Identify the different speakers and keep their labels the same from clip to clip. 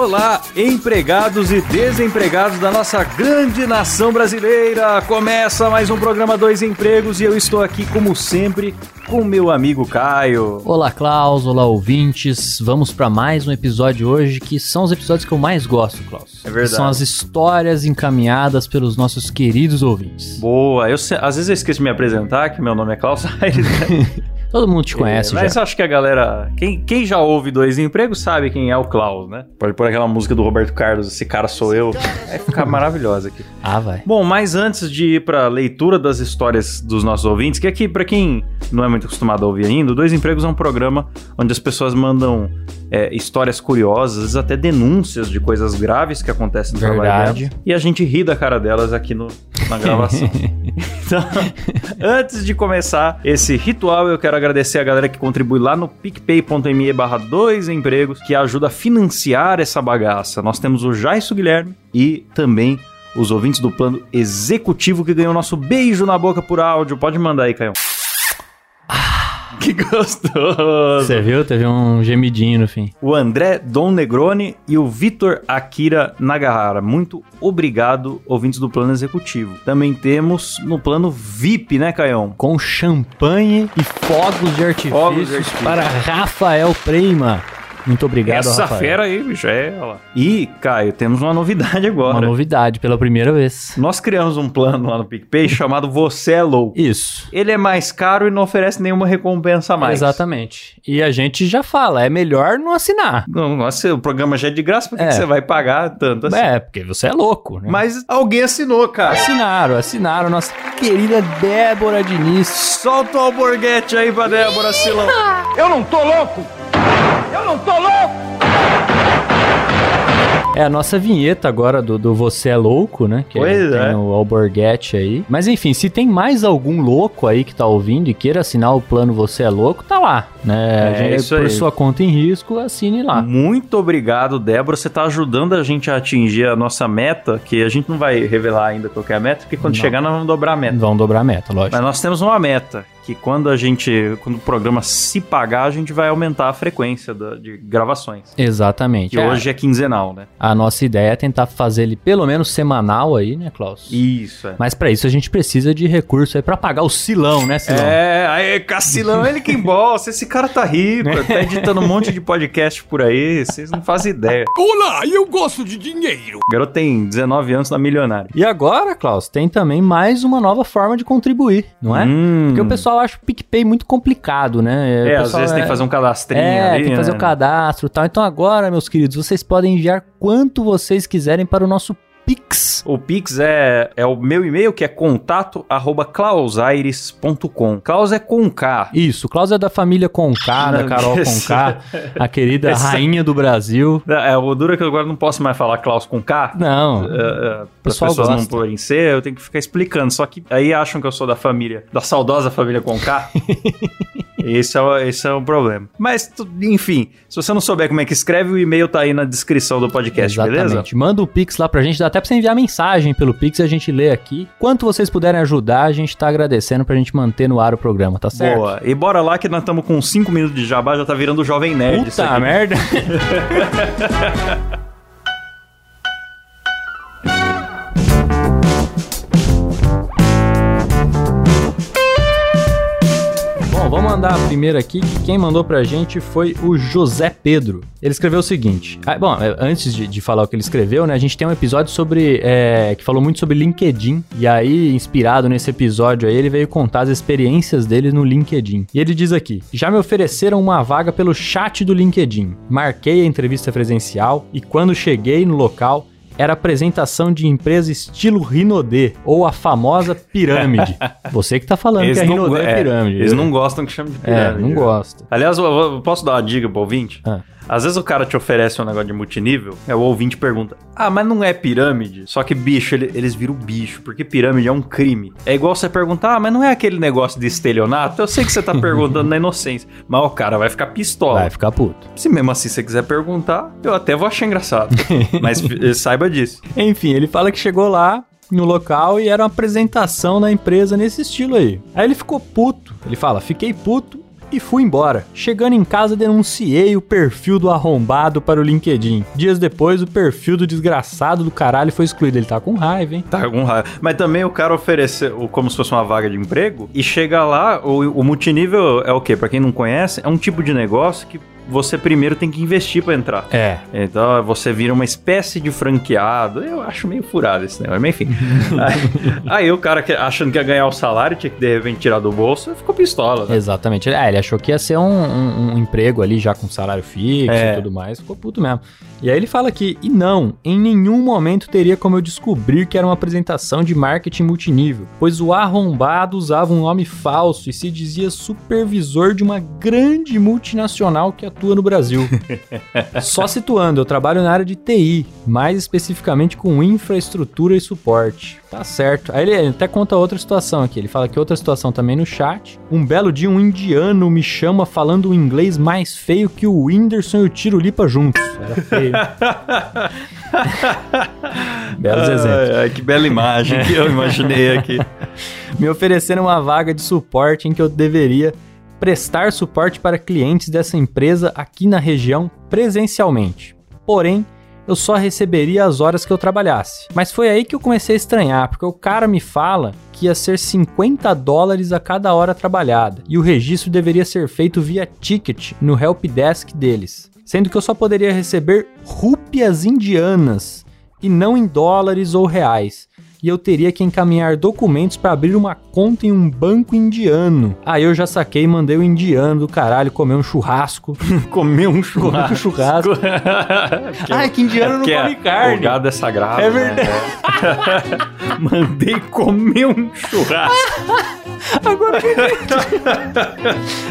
Speaker 1: Olá, empregados e desempregados da nossa grande nação brasileira! Começa mais um programa Dois Empregos e eu estou aqui, como sempre, com meu amigo Caio.
Speaker 2: Olá, Klaus. Olá, ouvintes. Vamos para mais um episódio hoje, que são os episódios que eu mais gosto, Klaus.
Speaker 1: É verdade.
Speaker 2: São as histórias encaminhadas pelos nossos queridos ouvintes.
Speaker 1: Boa, eu às vezes eu esqueço de me apresentar, que meu nome é Klaus Aires.
Speaker 2: Todo mundo te conhece
Speaker 1: Mas
Speaker 2: já.
Speaker 1: acho que a galera. Quem, quem já ouve Dois Empregos sabe quem é o Klaus, né? Pode pôr aquela música do Roberto Carlos, Esse Cara Sou Eu. Vai ficar maravilhosa aqui.
Speaker 2: Ah, vai.
Speaker 1: Bom, mas antes de ir pra leitura das histórias dos nossos ouvintes, que aqui, pra quem não é muito acostumado a ouvir ainda, o Dois Empregos é um programa onde as pessoas mandam é, histórias curiosas, até denúncias de coisas graves que acontecem no trabalho
Speaker 2: Verdade.
Speaker 1: delas, e a gente ri da cara delas aqui no, na gravação. então, antes de começar esse ritual, eu quero agradecer a galera que contribui lá no picpay.me barra dois empregos, que ajuda a financiar essa bagaça. Nós temos o Jaisso Guilherme e também os ouvintes do plano executivo que ganhou nosso beijo na boca por áudio. Pode mandar aí, Caio. Que gostoso!
Speaker 2: Você viu? Teve um gemidinho no fim.
Speaker 1: O André Dom Negroni e o Vitor Akira Nagahara. Muito obrigado, ouvintes do plano executivo. Também temos no plano VIP, né, Caião?
Speaker 2: Com champanhe e fogos de artifícios
Speaker 1: Fogos de artifício.
Speaker 2: para Rafael Prema. Muito obrigado,
Speaker 1: Essa
Speaker 2: Rafael.
Speaker 1: fera aí, bicho, é ela. E, Caio, temos uma novidade agora.
Speaker 2: Uma novidade pela primeira vez.
Speaker 1: Nós criamos um plano lá no PicPay chamado Você é Louco.
Speaker 2: Isso.
Speaker 1: Ele é mais caro e não oferece nenhuma recompensa a mais.
Speaker 2: Exatamente. E a gente já fala, é melhor não assinar.
Speaker 1: Não, nossa, o programa já é de graça, por que
Speaker 2: É.
Speaker 1: que você vai pagar tanto assim?
Speaker 2: É, porque você é louco, né?
Speaker 1: Mas alguém assinou, cara.
Speaker 2: Assinaram, assinaram. Nossa querida Débora Diniz.
Speaker 1: Solta o alborguete aí pra Débora Silão.
Speaker 3: Eu não tô louco! Eu não tô louco!
Speaker 2: É a nossa vinheta agora do, do Você é Louco, né? Que
Speaker 1: Pois
Speaker 2: tem
Speaker 1: é.
Speaker 2: o Alborguete aí. Mas enfim, se tem mais algum louco aí que tá ouvindo e queira assinar o plano Você é Louco, tá lá, né?
Speaker 1: É
Speaker 2: A gente-
Speaker 1: isso
Speaker 2: por
Speaker 1: aí.
Speaker 2: sua conta em risco, assine lá.
Speaker 1: Muito obrigado, Débora. Você tá ajudando a gente a atingir a nossa meta, que a gente não vai revelar ainda qual que é a meta, porque quando
Speaker 2: Não.
Speaker 1: chegar nós vamos dobrar a meta.
Speaker 2: Vão dobrar a meta, lógico.
Speaker 1: Mas nós temos uma meta, que quando a gente, quando o programa se pagar, a gente vai aumentar a frequência da- de gravações.
Speaker 2: Exatamente.
Speaker 1: Que
Speaker 2: É,
Speaker 1: hoje é quinzenal, né?
Speaker 2: A nossa ideia é tentar fazer ele pelo menos semanal aí, né, Klaus?
Speaker 1: Isso, é.
Speaker 2: Mas pra isso a gente precisa de recurso aí pra pagar o silão, né, silão?
Speaker 1: É, aí, Cacilão, ele que embolsa. Esse cara tá rico, tá editando um monte de podcast por aí, vocês não fazem ideia.
Speaker 3: Olá, eu gosto de dinheiro!
Speaker 1: O garoto tem 19 anos, tá milionário.
Speaker 2: E agora, Klaus, tem também mais uma nova forma de contribuir, não é?
Speaker 1: Hum.
Speaker 2: Porque o pessoal acha o PicPay muito complicado, né?
Speaker 1: É,
Speaker 2: O
Speaker 1: às
Speaker 2: pessoal
Speaker 1: vezes tem que fazer um cadastrinho
Speaker 2: É,
Speaker 1: ali,
Speaker 2: tem que fazer
Speaker 1: né?
Speaker 2: o cadastro e tal. Então agora, meus queridos, vocês podem enviar quanto vocês quiserem para o nosso Pix.
Speaker 1: O Pix é, é o meu e-mail, que é contato arroba clausaires.com. Klaus é com K.
Speaker 2: Isso, Klaus é da família Conká, da
Speaker 1: Não,
Speaker 2: Carol
Speaker 1: esse-
Speaker 2: Conká, a querida
Speaker 1: Essa-
Speaker 2: rainha do Brasil.
Speaker 1: É, o duro é que eu agora não posso mais falar Klaus com K.
Speaker 2: Não,
Speaker 1: É, é, Para as
Speaker 2: pessoal
Speaker 1: pessoas não
Speaker 2: gosta.
Speaker 1: porem ser, eu tenho que ficar explicando. Só que aí acham que eu sou da família, da saudosa família com K. esse, é, o- esse é o problema. Mas, enfim, se você não souber como é que escreve, o e-mail tá aí na descrição do podcast, beleza?
Speaker 2: Exatamente. Manda o Pix lá pra gente, dá até pra você enviar mensagem pelo Pix e a gente lê aqui. Quanto vocês puderem ajudar, a gente tá agradecendo pra gente manter no ar o programa, tá certo?
Speaker 1: Boa. E bora lá que nós estamos com 5 minutos de jabá, já tá virando o Jovem Nerd.
Speaker 2: Puta merda. mandar a primeira aqui, que quem mandou pra gente foi o José Pedro. Ele escreveu o seguinte. ah, bom, é, antes de, de falar o que ele escreveu, né? A gente tem um episódio sobre. é, que falou muito sobre LinkedIn. E aí, inspirado nesse episódio aí, ele veio contar as experiências dele no LinkedIn. E ele diz aqui: já me ofereceram uma vaga pelo chat do LinkedIn. Marquei a entrevista presencial e quando cheguei no local. Era apresentação de empresa estilo Rinodê, ou a famosa pirâmide. Você que tá falando
Speaker 1: Eles
Speaker 2: que a Rinodê é,
Speaker 1: é,
Speaker 2: pirâmide.
Speaker 1: eles não gostam que chame de
Speaker 2: É,
Speaker 1: pirâmide.
Speaker 2: não gosta.
Speaker 1: Aliás, eu, eu posso dar uma dica pro ouvinte?
Speaker 2: Ah.
Speaker 1: Às vezes o cara te oferece um negócio de multinível, é o ouvinte pergunta: Ah, mas não é pirâmide? Só que, bicho, ele- eles viram bicho, porque pirâmide é um crime. É igual você perguntar: Ah, mas não é aquele negócio de estelionato? Eu sei que você tá perguntando na inocência, mas o cara vai ficar pistola.
Speaker 2: Vai ficar puto.
Speaker 1: Se mesmo assim você quiser perguntar, eu até vou achar engraçado. mas eh, saiba disso.
Speaker 2: Enfim, ele fala que chegou lá no local e era uma apresentação da empresa nesse estilo aí. Aí ele ficou puto. Ele fala: fiquei puto e fui embora. Chegando em casa, denunciei o perfil do arrombado para o LinkedIn. Dias depois, o perfil do desgraçado do caralho foi excluído. Ele tá com raiva, hein?
Speaker 1: Tá com raiva. Mas também o cara ofereceu como se fosse uma vaga de emprego e chega lá, o, o multinível é o quê? Pra quem não conhece, é um tipo de negócio que você primeiro tem que investir pra entrar.
Speaker 2: É.
Speaker 1: Então você vira uma espécie de franqueado. Eu acho meio furado esse negócio, mas enfim. aí, aí o cara que- achando que ia ganhar o salário, tinha que de repente tirar do bolso, ficou pistola. Né?
Speaker 2: Exatamente. É, ele achou que ia ser um, um- um emprego ali já com salário fixo
Speaker 1: É.
Speaker 2: e tudo mais. Ficou puto mesmo. E aí ele fala que, e não, em nenhum momento teria como eu descobrir que era uma apresentação de marketing multinível, pois o arrombado usava um nome falso e se dizia supervisor de uma grande multinacional que atua no Brasil. Só situando, eu trabalho na área de TI, mais especificamente com infraestrutura e suporte. Tá certo. Aí ele até conta outra situação aqui. Ele fala que outra situação também no chat. Um belo dia, um indiano me chama falando um inglês mais feio que o Whindersson e o Tiro Lipa juntos. Era feio. Belos exemplos.
Speaker 1: Ai, que bela imagem que eu imaginei aqui.
Speaker 2: me oferecendo uma vaga de suporte em que eu deveria prestar suporte para clientes dessa empresa aqui na região presencialmente. Porém, eu só receberia as horas que eu trabalhasse. Mas foi aí que eu comecei a estranhar, porque o cara me fala que ia ser 50 dólares a cada hora trabalhada e o registro deveria ser feito via ticket no helpdesk deles, sendo que eu só poderia receber rúpias indianas e não em dólares ou reais e eu teria que encaminhar documentos para abrir uma conta em um banco indiano. Aí eu já saquei e mandei o indiano do caralho comer um churrasco.
Speaker 1: Comer um
Speaker 2: Comer um
Speaker 1: churrasco.
Speaker 2: churrasco.
Speaker 1: Que
Speaker 2: Ai, que indiano não
Speaker 1: que
Speaker 2: come
Speaker 1: é-
Speaker 2: carne.
Speaker 1: O gado é sagrado.
Speaker 2: É
Speaker 1: né?
Speaker 2: verdade.
Speaker 1: Mandei comer um churrasco.
Speaker 2: Agora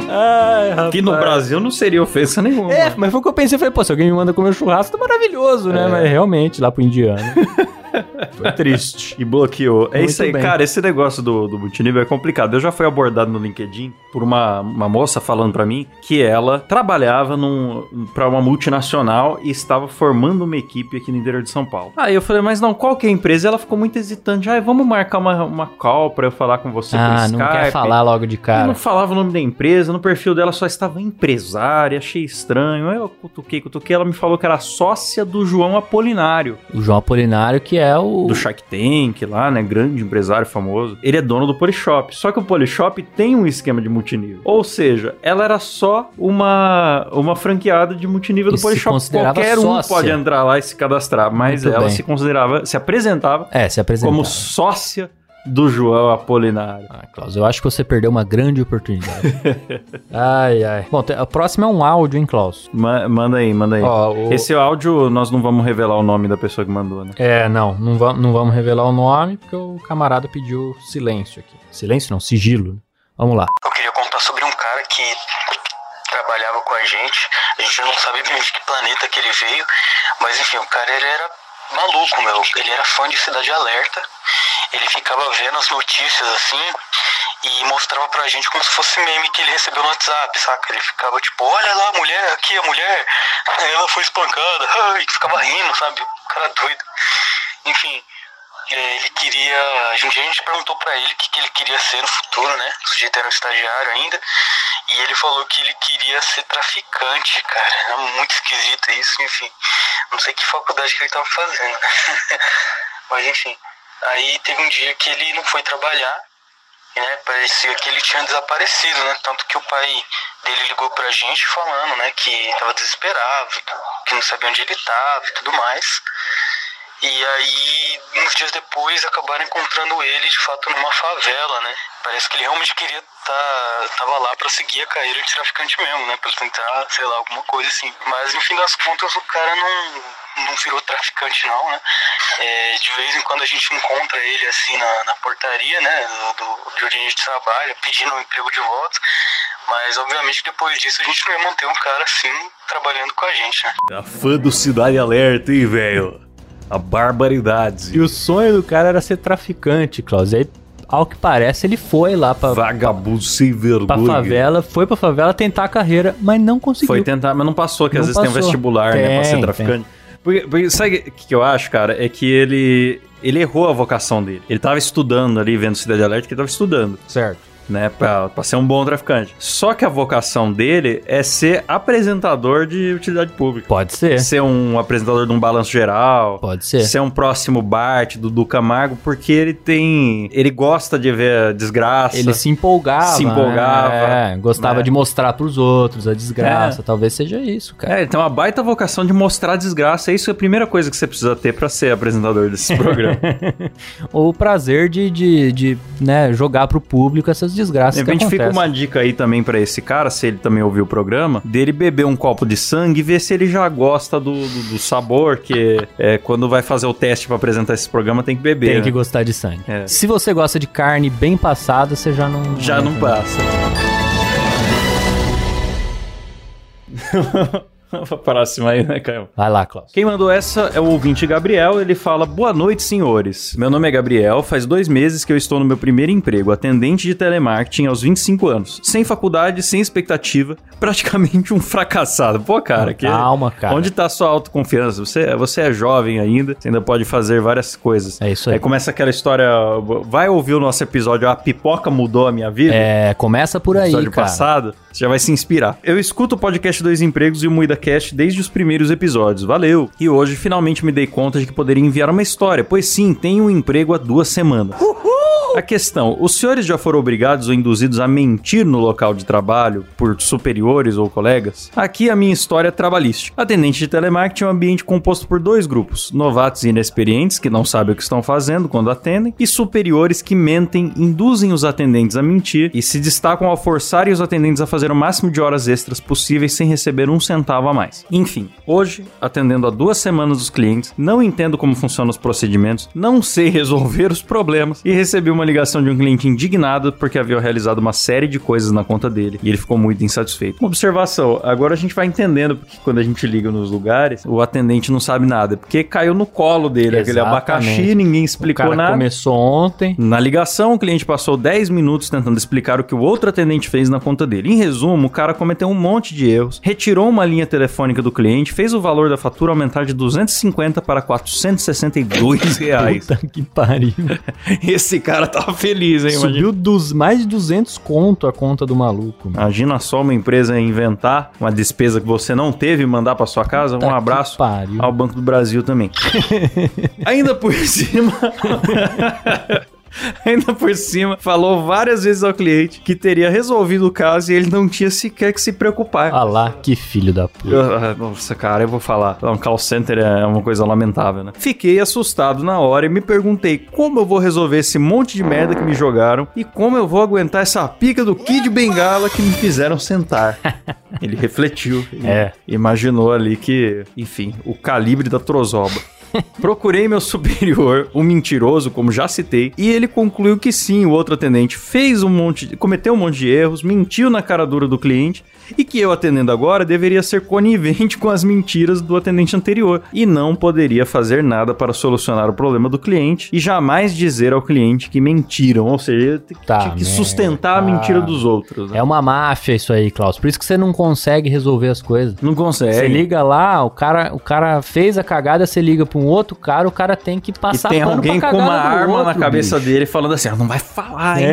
Speaker 2: Ai.
Speaker 1: Que no Brasil não seria ofensa nenhuma.
Speaker 2: É, mas foi o que eu pensei. Falei, pô, se alguém me manda comer um churrasco, tá maravilhoso, né?
Speaker 1: É.
Speaker 2: Mas realmente, lá pro indiano. Foi triste.
Speaker 1: E bloqueou. É
Speaker 2: Muito
Speaker 1: isso aí,
Speaker 2: bem.
Speaker 1: cara. Esse negócio do, do multinível é complicado. Eu já fui abordado no LinkedIn por uma, uma moça falando pra mim que ela trabalhava pra uma multinacional e estava formando uma equipe aqui no interior de São Paulo. Aí eu falei, mas não, qual que é a empresa? Ela ficou muito hesitante. Ah, vamos marcar uma, uma call pra eu falar com você
Speaker 2: Ah, não quer falar logo de
Speaker 1: Eu
Speaker 2: cara.
Speaker 1: não falava o nome da empresa, no perfil dela só estava empresária, achei estranho. Aí Eu cutuquei, cutuquei, ela me falou que era sócia do João Apolinário,
Speaker 2: O João Apolinário, que é o.
Speaker 1: do Shark Tank lá, né? Grande empresário famoso. Ele é dono do Polishop. Só que o Polishop tem um esquema de multinível. Ou seja, ela era só uma, uma franqueada de multinível
Speaker 2: E
Speaker 1: do Polishop. Qualquer um
Speaker 2: sócia.
Speaker 1: pode entrar lá e se cadastrar. Mas
Speaker 2: Muito
Speaker 1: ela
Speaker 2: bem.
Speaker 1: se considerava, se apresentava
Speaker 2: É, se apresentava.
Speaker 1: como sócia do João Apolinário.
Speaker 2: Ah, Klaus, eu acho que você perdeu uma grande oportunidade. ai, ai. Bom, a próxima é um áudio, hein, Klaus?
Speaker 1: Ma- manda aí, manda aí.
Speaker 2: Ó, o-
Speaker 1: Esse áudio nós não vamos revelar o nome da pessoa que mandou, né?
Speaker 2: É, não, não, va- não vamos revelar o nome, porque o camarada pediu silêncio aqui. Silêncio não, sigilo. Vamos lá.
Speaker 4: Eu queria contar sobre um cara que trabalhava com a gente. A gente não sabe bem de que planeta que ele veio, mas enfim, o cara ele era maluco, meu. Ele era fã de Cidade Alerta. Ele ficava vendo as notícias assim e mostrava pra gente como se fosse meme que ele recebeu no WhatsApp, saca? Ele ficava tipo, olha lá a mulher, aqui a mulher, ela foi espancada, e ficava rindo, sabe? O cara doido. Enfim, é, ele queria. A gente, a gente perguntou pra ele o que, que ele queria ser no futuro, né? O sujeito era um estagiário ainda. E ele falou que ele queria ser traficante, cara. Era muito esquisito isso, enfim. Não sei que faculdade que ele tava fazendo. Mas enfim. Aí teve um dia que ele não foi trabalhar. Né, parecia que ele tinha desaparecido, né? Tanto que o pai dele ligou pra gente falando, né, que tava desesperado, que não sabia onde ele tava e tudo mais. E aí, uns dias depois, acabaram encontrando ele de fato numa favela, né? Parece que ele realmente queria tá, tava lá pra seguir a carreira de traficante mesmo, né? Pra tentar, sei lá, alguma coisa assim. Mas no fim das contas, o cara não, não virou traficante, não, né? É, de vez em quando a gente encontra ele assim na, na portaria, né? Do, de onde a gente trabalha, pedindo um emprego de volta. Mas obviamente depois disso a gente não ia manter um cara assim trabalhando com a gente, né?
Speaker 1: A fã do Cidade Alerta, hein, velho? A barbaridade.
Speaker 2: E o sonho do cara era ser traficante, Klaus. E aí, ao que parece, ele foi lá pra,
Speaker 1: Vagabundo sem
Speaker 2: pra
Speaker 1: vergonha.
Speaker 2: favela, foi pra favela tentar a carreira, mas não conseguiu.
Speaker 1: Foi tentar, mas não passou, que às
Speaker 2: Não
Speaker 1: vezes tem um vestibular, né, pra
Speaker 2: Tem,
Speaker 1: ser traficante. Porque, porque sabe o que que eu acho, cara? É que ele, ele errou a vocação dele. Ele tava estudando ali, vendo Cidade Alerta, que ele tava estudando.
Speaker 2: Certo.
Speaker 1: Né, pra, pra ser um bom traficante. Só que a vocação dele é ser apresentador de utilidade pública.
Speaker 2: Pode ser.
Speaker 1: Ser um apresentador de um balanço geral.
Speaker 2: Pode ser.
Speaker 1: Ser um próximo Bart do Duca Camargo, porque ele tem. Ele gosta de ver a desgraça.
Speaker 2: Ele se empolgava.
Speaker 1: Se empolgava,
Speaker 2: É, gostava
Speaker 1: né?
Speaker 2: de mostrar pros outros a desgraça. Talvez seja isso, cara.
Speaker 1: É, ele tem uma baita vocação de mostrar a desgraça. É isso a primeira coisa que você precisa ter pra ser apresentador desse programa.
Speaker 2: O prazer de, de, de né, jogar pro público essas desgraças
Speaker 1: De
Speaker 2: que
Speaker 1: repente fica
Speaker 2: acontecem.
Speaker 1: uma dica aí também pra esse cara, se ele também ouviu o programa, dele beber um copo de sangue e ver se ele já gosta do, do, do sabor, que é, quando vai fazer o teste pra apresentar esse programa tem que beber.
Speaker 2: Tem que
Speaker 1: né?
Speaker 2: gostar de sangue.
Speaker 1: É.
Speaker 2: Se você gosta de carne bem passada, você já não...
Speaker 1: Já não passa. Pra próxima aí, né, Caio?
Speaker 2: Vai lá, Klaus.
Speaker 1: Quem mandou essa é o ouvinte Gabriel. Ele fala: Boa noite, senhores. Meu nome é Gabriel. Faz dois meses que eu estou no meu primeiro emprego, atendente de telemarketing aos 25 anos. Sem faculdade, sem expectativa, praticamente um fracassado. Pô, cara, que.
Speaker 2: Calma, cara.
Speaker 1: Onde tá a sua autoconfiança? Você, você é jovem ainda, você ainda pode fazer várias coisas.
Speaker 2: É isso aí.
Speaker 1: Aí começa aquela história. Vai ouvir o nosso episódio A Pipoca Mudou a Minha Vida?
Speaker 2: É, começa por aí,
Speaker 1: episódio
Speaker 2: cara.
Speaker 1: passado, você já vai se inspirar. Eu escuto o podcast Dois Empregos e o Muida Cast desde os primeiros episódios. Valeu! E hoje finalmente me dei conta de que poderia enviar uma história, pois sim, tenho um emprego há duas semanas. A questão: os senhores já foram obrigados ou induzidos a mentir no local de trabalho por superiores ou colegas? Aqui a minha história trabalhística. Atendente de telemarketing é um ambiente composto por dois grupos: novatos e inexperientes que não sabem o que estão fazendo quando atendem, e superiores que mentem, induzem os atendentes a mentir e se destacam ao forçarem os atendentes a fazer o máximo de horas extras possíveis sem receber um centavo a mais. Enfim, hoje, atendendo há duas semanas os clientes, não entendo como funcionam os procedimentos, não sei resolver os problemas e recebi uma ligação de um cliente indignado porque havia realizado uma série de coisas na conta dele e ele ficou muito insatisfeito. Uma observação, agora a gente vai entendendo porque quando a gente liga nos lugares, o atendente não sabe nada, porque caiu no colo dele, aquele
Speaker 2: Exatamente.
Speaker 1: abacaxi, ninguém
Speaker 2: O
Speaker 1: explicou
Speaker 2: cara
Speaker 1: nada.
Speaker 2: começou ontem.
Speaker 1: Na ligação, o cliente passou 10 minutos tentando explicar o que o outro atendente fez na conta dele. Em resumo, o cara cometeu um monte de erros, retirou uma linha telefônica do cliente, fez o valor da fatura aumentar de 250 para 462 reais.
Speaker 2: Puta que pariu.
Speaker 1: Esse cara tava feliz, hein? Imagina.
Speaker 2: Subiu dos mais de 200 conto a conta do maluco. mano.
Speaker 1: Imagina só uma empresa inventar uma despesa que você não teve e mandar pra sua casa.
Speaker 2: Puta
Speaker 1: um abraço ao Banco do Brasil também. Ainda por cima. Ainda por cima, falou várias vezes ao cliente que teria resolvido o caso e ele não tinha sequer que se preocupar.
Speaker 2: Ah lá, que filho da puta.
Speaker 1: Eu- ah, Nossa, cara, eu vou falar. Um call center é uma coisa lamentável, né? Fiquei assustado na hora e me perguntei como eu vou resolver esse monte de merda que me jogaram e como eu vou aguentar essa pica do Kid Bengala que me fizeram sentar. Ele refletiu. e
Speaker 2: É.
Speaker 1: Imaginou ali que, enfim, o calibre da trozoba. Procurei meu superior, o mentiroso, como já citei, e ele concluiu que sim, o outro atendente fez um monte, cometeu um monte de erros, mentiu na cara dura do cliente e que eu atendendo agora deveria ser conivente com as mentiras do atendente anterior e não poderia fazer nada para solucionar o problema do cliente e jamais dizer ao cliente que mentiram, ou seja, tinha
Speaker 2: Tá
Speaker 1: tinha que
Speaker 2: merda.
Speaker 1: sustentar a mentira dos outros. né?
Speaker 2: É uma máfia isso aí, Klaus. Por isso que você não consegue resolver as coisas.
Speaker 1: Não consegue.
Speaker 2: Você liga lá, o cara, o cara fez a cagada, você liga pra um outro cara, o cara tem que
Speaker 1: E
Speaker 2: passar
Speaker 1: tem
Speaker 2: pano
Speaker 1: alguém com uma arma na
Speaker 2: outro,
Speaker 1: cabeça
Speaker 2: bicho.
Speaker 1: dele falando assim: "Ah, não vai falar, hein?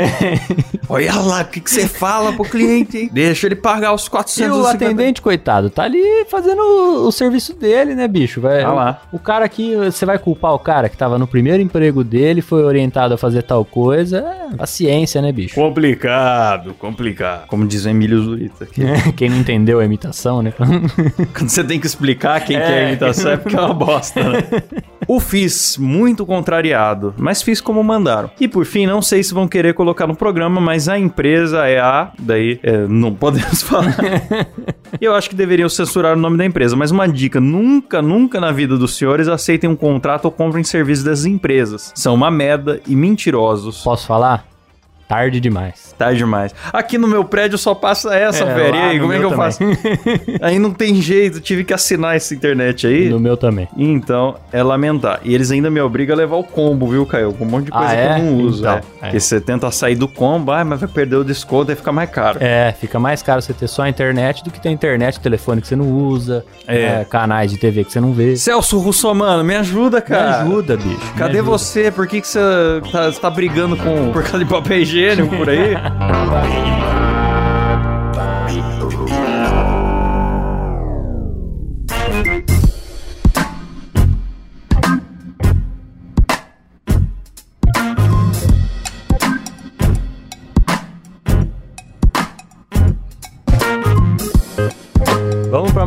Speaker 1: Olha lá, o que, que você fala pro cliente, hein? Deixa ele pagar os
Speaker 2: E
Speaker 1: 450
Speaker 2: o atendente, coitado, tá ali fazendo o, o serviço dele, né, bicho? Vai,
Speaker 1: Tá lá.
Speaker 2: O, o cara aqui, você vai culpar o cara que tava no primeiro emprego dele, foi orientado a fazer tal coisa. É, paciência, né, bicho?
Speaker 1: Complicado, complicado. Como diz o Emílio Zurita aqui.
Speaker 2: Quem não entendeu a imitação, né?
Speaker 1: Quando você tem que explicar quem que é a
Speaker 2: É.
Speaker 1: imitação é porque é uma bosta, né? o fiz, muito contrariado, mas fiz como mandaram. E por fim, não sei se vão querer colocar no programa, mas a empresa é a... Daí, é, não podemos falar. Eu acho que deveriam censurar o nome da empresa, mas uma dica, nunca, nunca na vida dos senhores aceitem um contrato ou comprem serviços das empresas. São uma merda e mentirosos.
Speaker 2: Posso falar? Tarde demais.
Speaker 1: Tarde demais. Aqui no meu prédio só passa essa,
Speaker 2: É,
Speaker 1: velho. E aí, como é que eu faço? aí não tem jeito, tive que assinar essa internet aí.
Speaker 2: No meu também.
Speaker 1: Então, é lamentar. E eles ainda me obrigam a levar o combo, viu, Caio? Com um monte de coisa
Speaker 2: Ah,
Speaker 1: que
Speaker 2: é?
Speaker 1: eu não uso.
Speaker 2: Então,
Speaker 1: é.
Speaker 2: é.
Speaker 1: Porque você tenta sair do combo, ah, mas vai perder o desconto e fica mais caro.
Speaker 2: É, fica mais caro você ter só a internet do que ter internet, telefone que você não usa,
Speaker 1: É.
Speaker 2: é, canais de TV que você não vê.
Speaker 1: Celso Russomano, me ajuda,
Speaker 2: Me
Speaker 1: cara.
Speaker 2: ajuda, bicho. me
Speaker 1: Cadê
Speaker 2: ajuda.
Speaker 1: você? Por que, que você tá, tá brigando com por causa de papel higiênico por aí?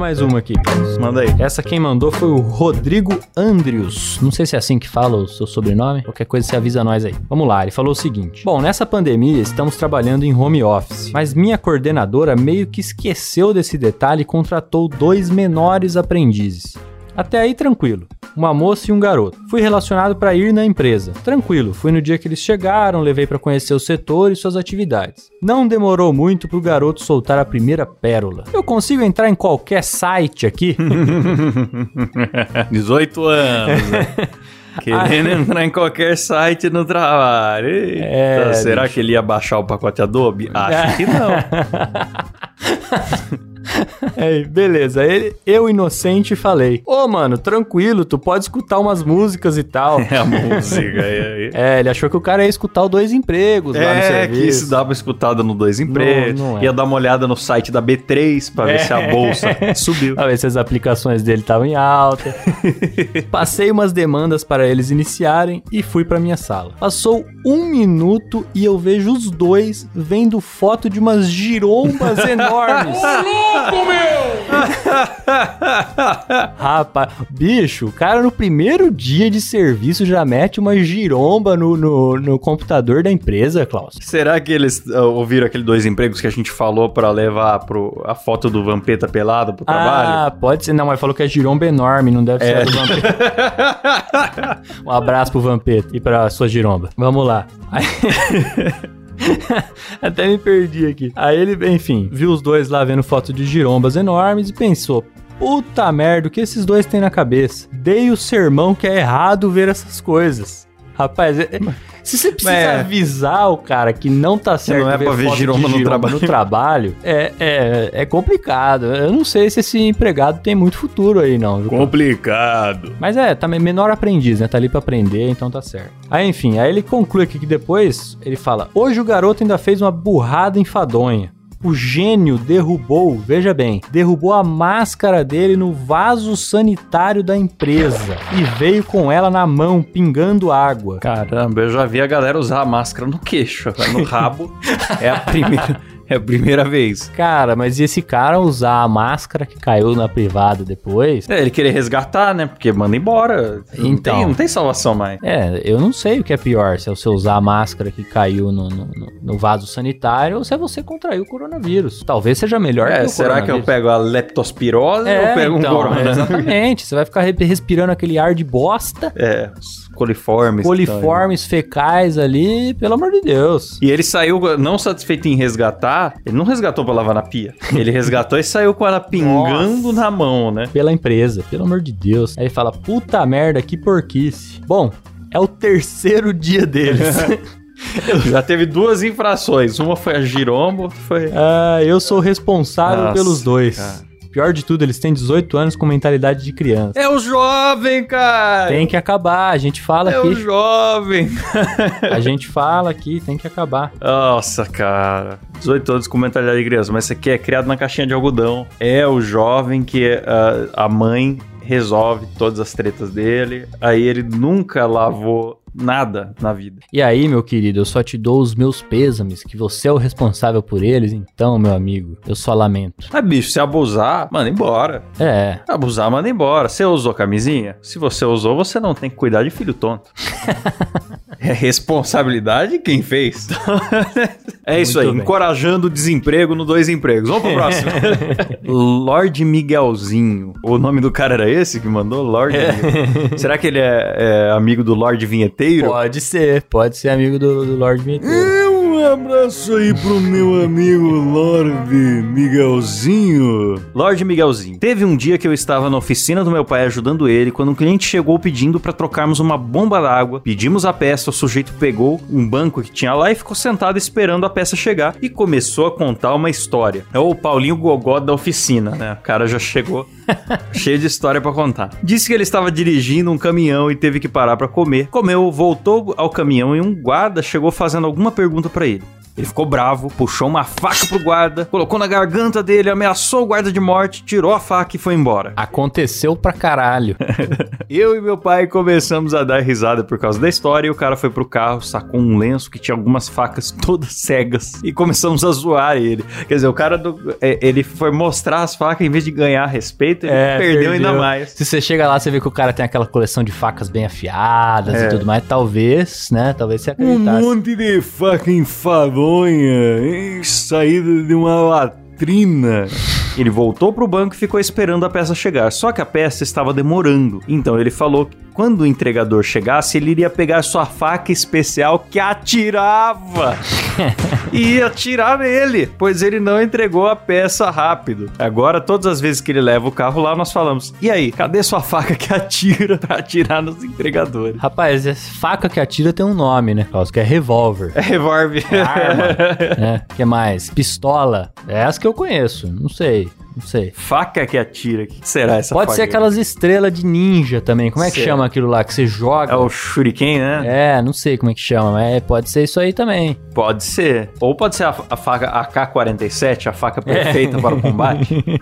Speaker 2: mais uma aqui.
Speaker 1: Manda aí.
Speaker 2: Essa quem mandou foi o Rodrigo Andrius. Não sei se é assim que fala o seu sobrenome. Qualquer coisa você avisa nós aí. Vamos lá, ele falou o seguinte: Bom, nessa pandemia estamos trabalhando em home office, mas minha coordenadora meio que esqueceu desse detalhe e contratou dois menores aprendizes. Até aí tranquilo. Uma moça e um garoto. Fui relacionado para ir na empresa. Tranquilo, fui no dia que eles chegaram, levei para conhecer o setor e suas atividades. Não demorou muito pro garoto soltar a primeira pérola. Eu consigo entrar em qualquer site aqui?
Speaker 1: 18 anos. né? Querendo entrar em qualquer site no trabalho. Eita,
Speaker 2: É,
Speaker 1: será
Speaker 2: bicho.
Speaker 1: que ele ia baixar o pacote Adobe? Acho que não.
Speaker 2: É, beleza. Ele, eu, inocente, falei: Ô, mano, tranquilo, tu pode escutar umas músicas e tal.
Speaker 1: É a música. É,
Speaker 2: É, ele achou que o cara ia escutar o dois empregos lá no
Speaker 1: é
Speaker 2: serviço.
Speaker 1: que isso dá uma escutada no Dois Empregos.
Speaker 2: Não, não é.
Speaker 1: Ia dar uma olhada no site da B3 pra ver
Speaker 2: É.
Speaker 1: se a bolsa subiu.
Speaker 2: Pra ver se as aplicações dele estavam em alta. Passei umas demandas para eles iniciarem e fui pra minha sala. Passou um minuto e eu vejo os dois vendo foto de umas girombas enormes. Rapaz, bicho, o cara no primeiro dia de serviço já mete uma giromba no, no, no computador da empresa, Klaus.
Speaker 1: Será que eles ah, ouviram aquele Dois Empregos que a gente falou pra levar pro, a foto do Vampeta pelado pro trabalho?
Speaker 2: Ah, pode ser. Não, mas falou que é giromba enorme, não deve ser
Speaker 1: É.
Speaker 2: a do Vampeta. um abraço pro Vampeta e pra sua giromba. Vamos lá. Até me perdi aqui. Aí ele, enfim, viu os dois lá vendo foto de girombas enormes e pensou. Puta merda, o que esses dois têm na cabeça? Dei o sermão que é errado ver essas coisas. Rapaz, é- é- se você precisa
Speaker 1: É.
Speaker 2: avisar o cara que não tá certo
Speaker 1: não é pra ver
Speaker 2: foto de
Speaker 1: giromba no trabalho.
Speaker 2: no trabalho, é, é, é complicado. Eu não sei se esse empregado tem muito futuro aí, não. viu?
Speaker 1: Complicado.
Speaker 2: Mas é, tá menor aprendiz, né? Tá ali pra aprender, então tá certo. Aí, enfim, aí ele conclui aqui que depois ele fala: Hoje o garoto ainda fez uma burrada enfadonha. O gênio derrubou, veja bem, derrubou a máscara dele no vaso sanitário da empresa e veio com ela na mão, pingando água.
Speaker 1: Caramba, eu já vi a galera usar a máscara no queixo, agora no rabo. é a primeira, é a primeira vez.
Speaker 2: Cara, mas e esse cara usar a máscara que caiu na privada depois?
Speaker 1: É, ele querer resgatar, né? Porque manda embora. Não
Speaker 2: Então.
Speaker 1: tem, não tem salvação mais.
Speaker 2: É, eu não sei o que é pior, se é você usar a máscara que caiu no, no, no- vaso sanitário ou se é você contrair o coronavírus. Talvez seja melhor
Speaker 1: É,
Speaker 2: que o
Speaker 1: será que eu
Speaker 2: coronavírus.
Speaker 1: pego a leptospirose ou eu pego um
Speaker 2: então,
Speaker 1: corona?
Speaker 2: Exatamente. Você vai ficar re- respirando aquele ar de bosta,
Speaker 1: É, coliformes.
Speaker 2: coliformes fecais ali, pelo amor de Deus.
Speaker 1: E ele saiu, não satisfeito em resgatar, ele não resgatou pra lavar na pia. Ele resgatou e saiu com ela pingando na mão, né?
Speaker 2: Pela empresa, pelo amor de Deus. Aí ele fala, puta merda, que porquice. Bom, é o terceiro dia deles.
Speaker 1: Já teve duas infrações. Uma foi a girombo, foi.
Speaker 2: ah, eu sou responsável
Speaker 1: Nossa,
Speaker 2: pelos dois.
Speaker 1: cara.
Speaker 2: Pior de tudo, eles têm 18 anos com mentalidade de criança.
Speaker 1: É o jovem, cara!
Speaker 2: Tem que acabar, a gente fala
Speaker 1: É o
Speaker 2: aqui.
Speaker 1: jovem!
Speaker 2: A gente fala aqui, tem que acabar.
Speaker 1: Nossa, cara. 18 anos com mentalidade de criança, mas isso aqui é criado na caixinha de algodão. É o jovem que ah, a mãe resolve todas as tretas dele. Aí ele nunca lavou nada na vida.
Speaker 2: E aí, meu querido, eu só te dou os meus pêsames, que você é o responsável por eles, então, meu amigo, eu só lamento.
Speaker 1: Mas, bicho, se abusar, manda embora.
Speaker 2: É,
Speaker 1: Abusar, manda embora. Você usou camisinha? Se você usou, você não tem que cuidar de filho tonto. É responsabilidade de quem fez. é isso
Speaker 2: Muito
Speaker 1: aí,
Speaker 2: bem.
Speaker 1: encorajando o desemprego no dois empregos. Vamos pro próximo. Lorde Miguelzinho. O nome do cara era esse que mandou? Lorde Miguel. Será que ele é, é amigo do Lorde Vinheteiro?
Speaker 2: pode ser, pode ser amigo do, do Lord Vinheteiro.
Speaker 1: Um abraço aí pro meu amigo Lorde Miguelzinho. Lorde Miguelzinho. Teve um dia que eu estava na oficina do meu pai ajudando ele, quando um cliente chegou pedindo para trocarmos uma bomba d'água. Pedimos a peça, o sujeito pegou um banco que tinha lá e ficou sentado esperando a peça chegar e começou a contar uma história. É o Paulinho Gogó da oficina, né? O cara já chegou cheio de história para contar. Disse que ele estava dirigindo um caminhão e teve que parar para comer. Comeu, voltou ao caminhão e um guarda chegou fazendo alguma pergunta para ele. Ele ficou bravo, puxou uma faca pro guarda, colocou na garganta dele, ameaçou o guarda de morte, tirou a faca e foi embora.
Speaker 2: Aconteceu pra caralho.
Speaker 1: Eu e meu pai começamos a dar risada por causa da história e o cara foi pro carro, sacou um lenço que tinha algumas facas todas cegas e começamos a zoar ele. Quer dizer, o cara do, é, ele foi mostrar as facas em vez de ganhar respeito, ele
Speaker 2: É,
Speaker 1: perdeu, ainda mais.
Speaker 2: Se você chega lá, você vê que o cara tem aquela coleção de facas bem afiadas
Speaker 1: É.
Speaker 2: e tudo mais. Talvez, né? Talvez você
Speaker 1: Um
Speaker 2: acreditasse.
Speaker 1: monte de faca hein, saída de uma latrina. Ele voltou pro banco e ficou esperando a peça chegar. Só que a peça estava demorando. Então ele falou quando o entregador chegasse, ele iria pegar sua faca especial que atirava. e ia atirar nele, pois ele não entregou a peça rápido. Agora, todas as vezes que ele leva o carro lá, nós falamos: E aí, cadê sua faca que atira pra atirar nos entregadores?
Speaker 2: Rapaz, essa faca que atira tem um nome, né, Klaus? Que é revólver.
Speaker 1: É revólver.
Speaker 2: Arma. né? que mais? Pistola. É essa que eu conheço. Não sei. Não sei.
Speaker 1: Faca que atira. O que será essa
Speaker 2: Pode
Speaker 1: faca?
Speaker 2: ser aquelas estrelas de ninja também. Como é que chama aquilo lá que você joga?
Speaker 1: É o shuriken, né?
Speaker 2: É, não sei como é que chama, mas pode ser isso aí também.
Speaker 1: Pode ser. Ou pode ser a, a faca AK-47, a faca perfeita para o combate.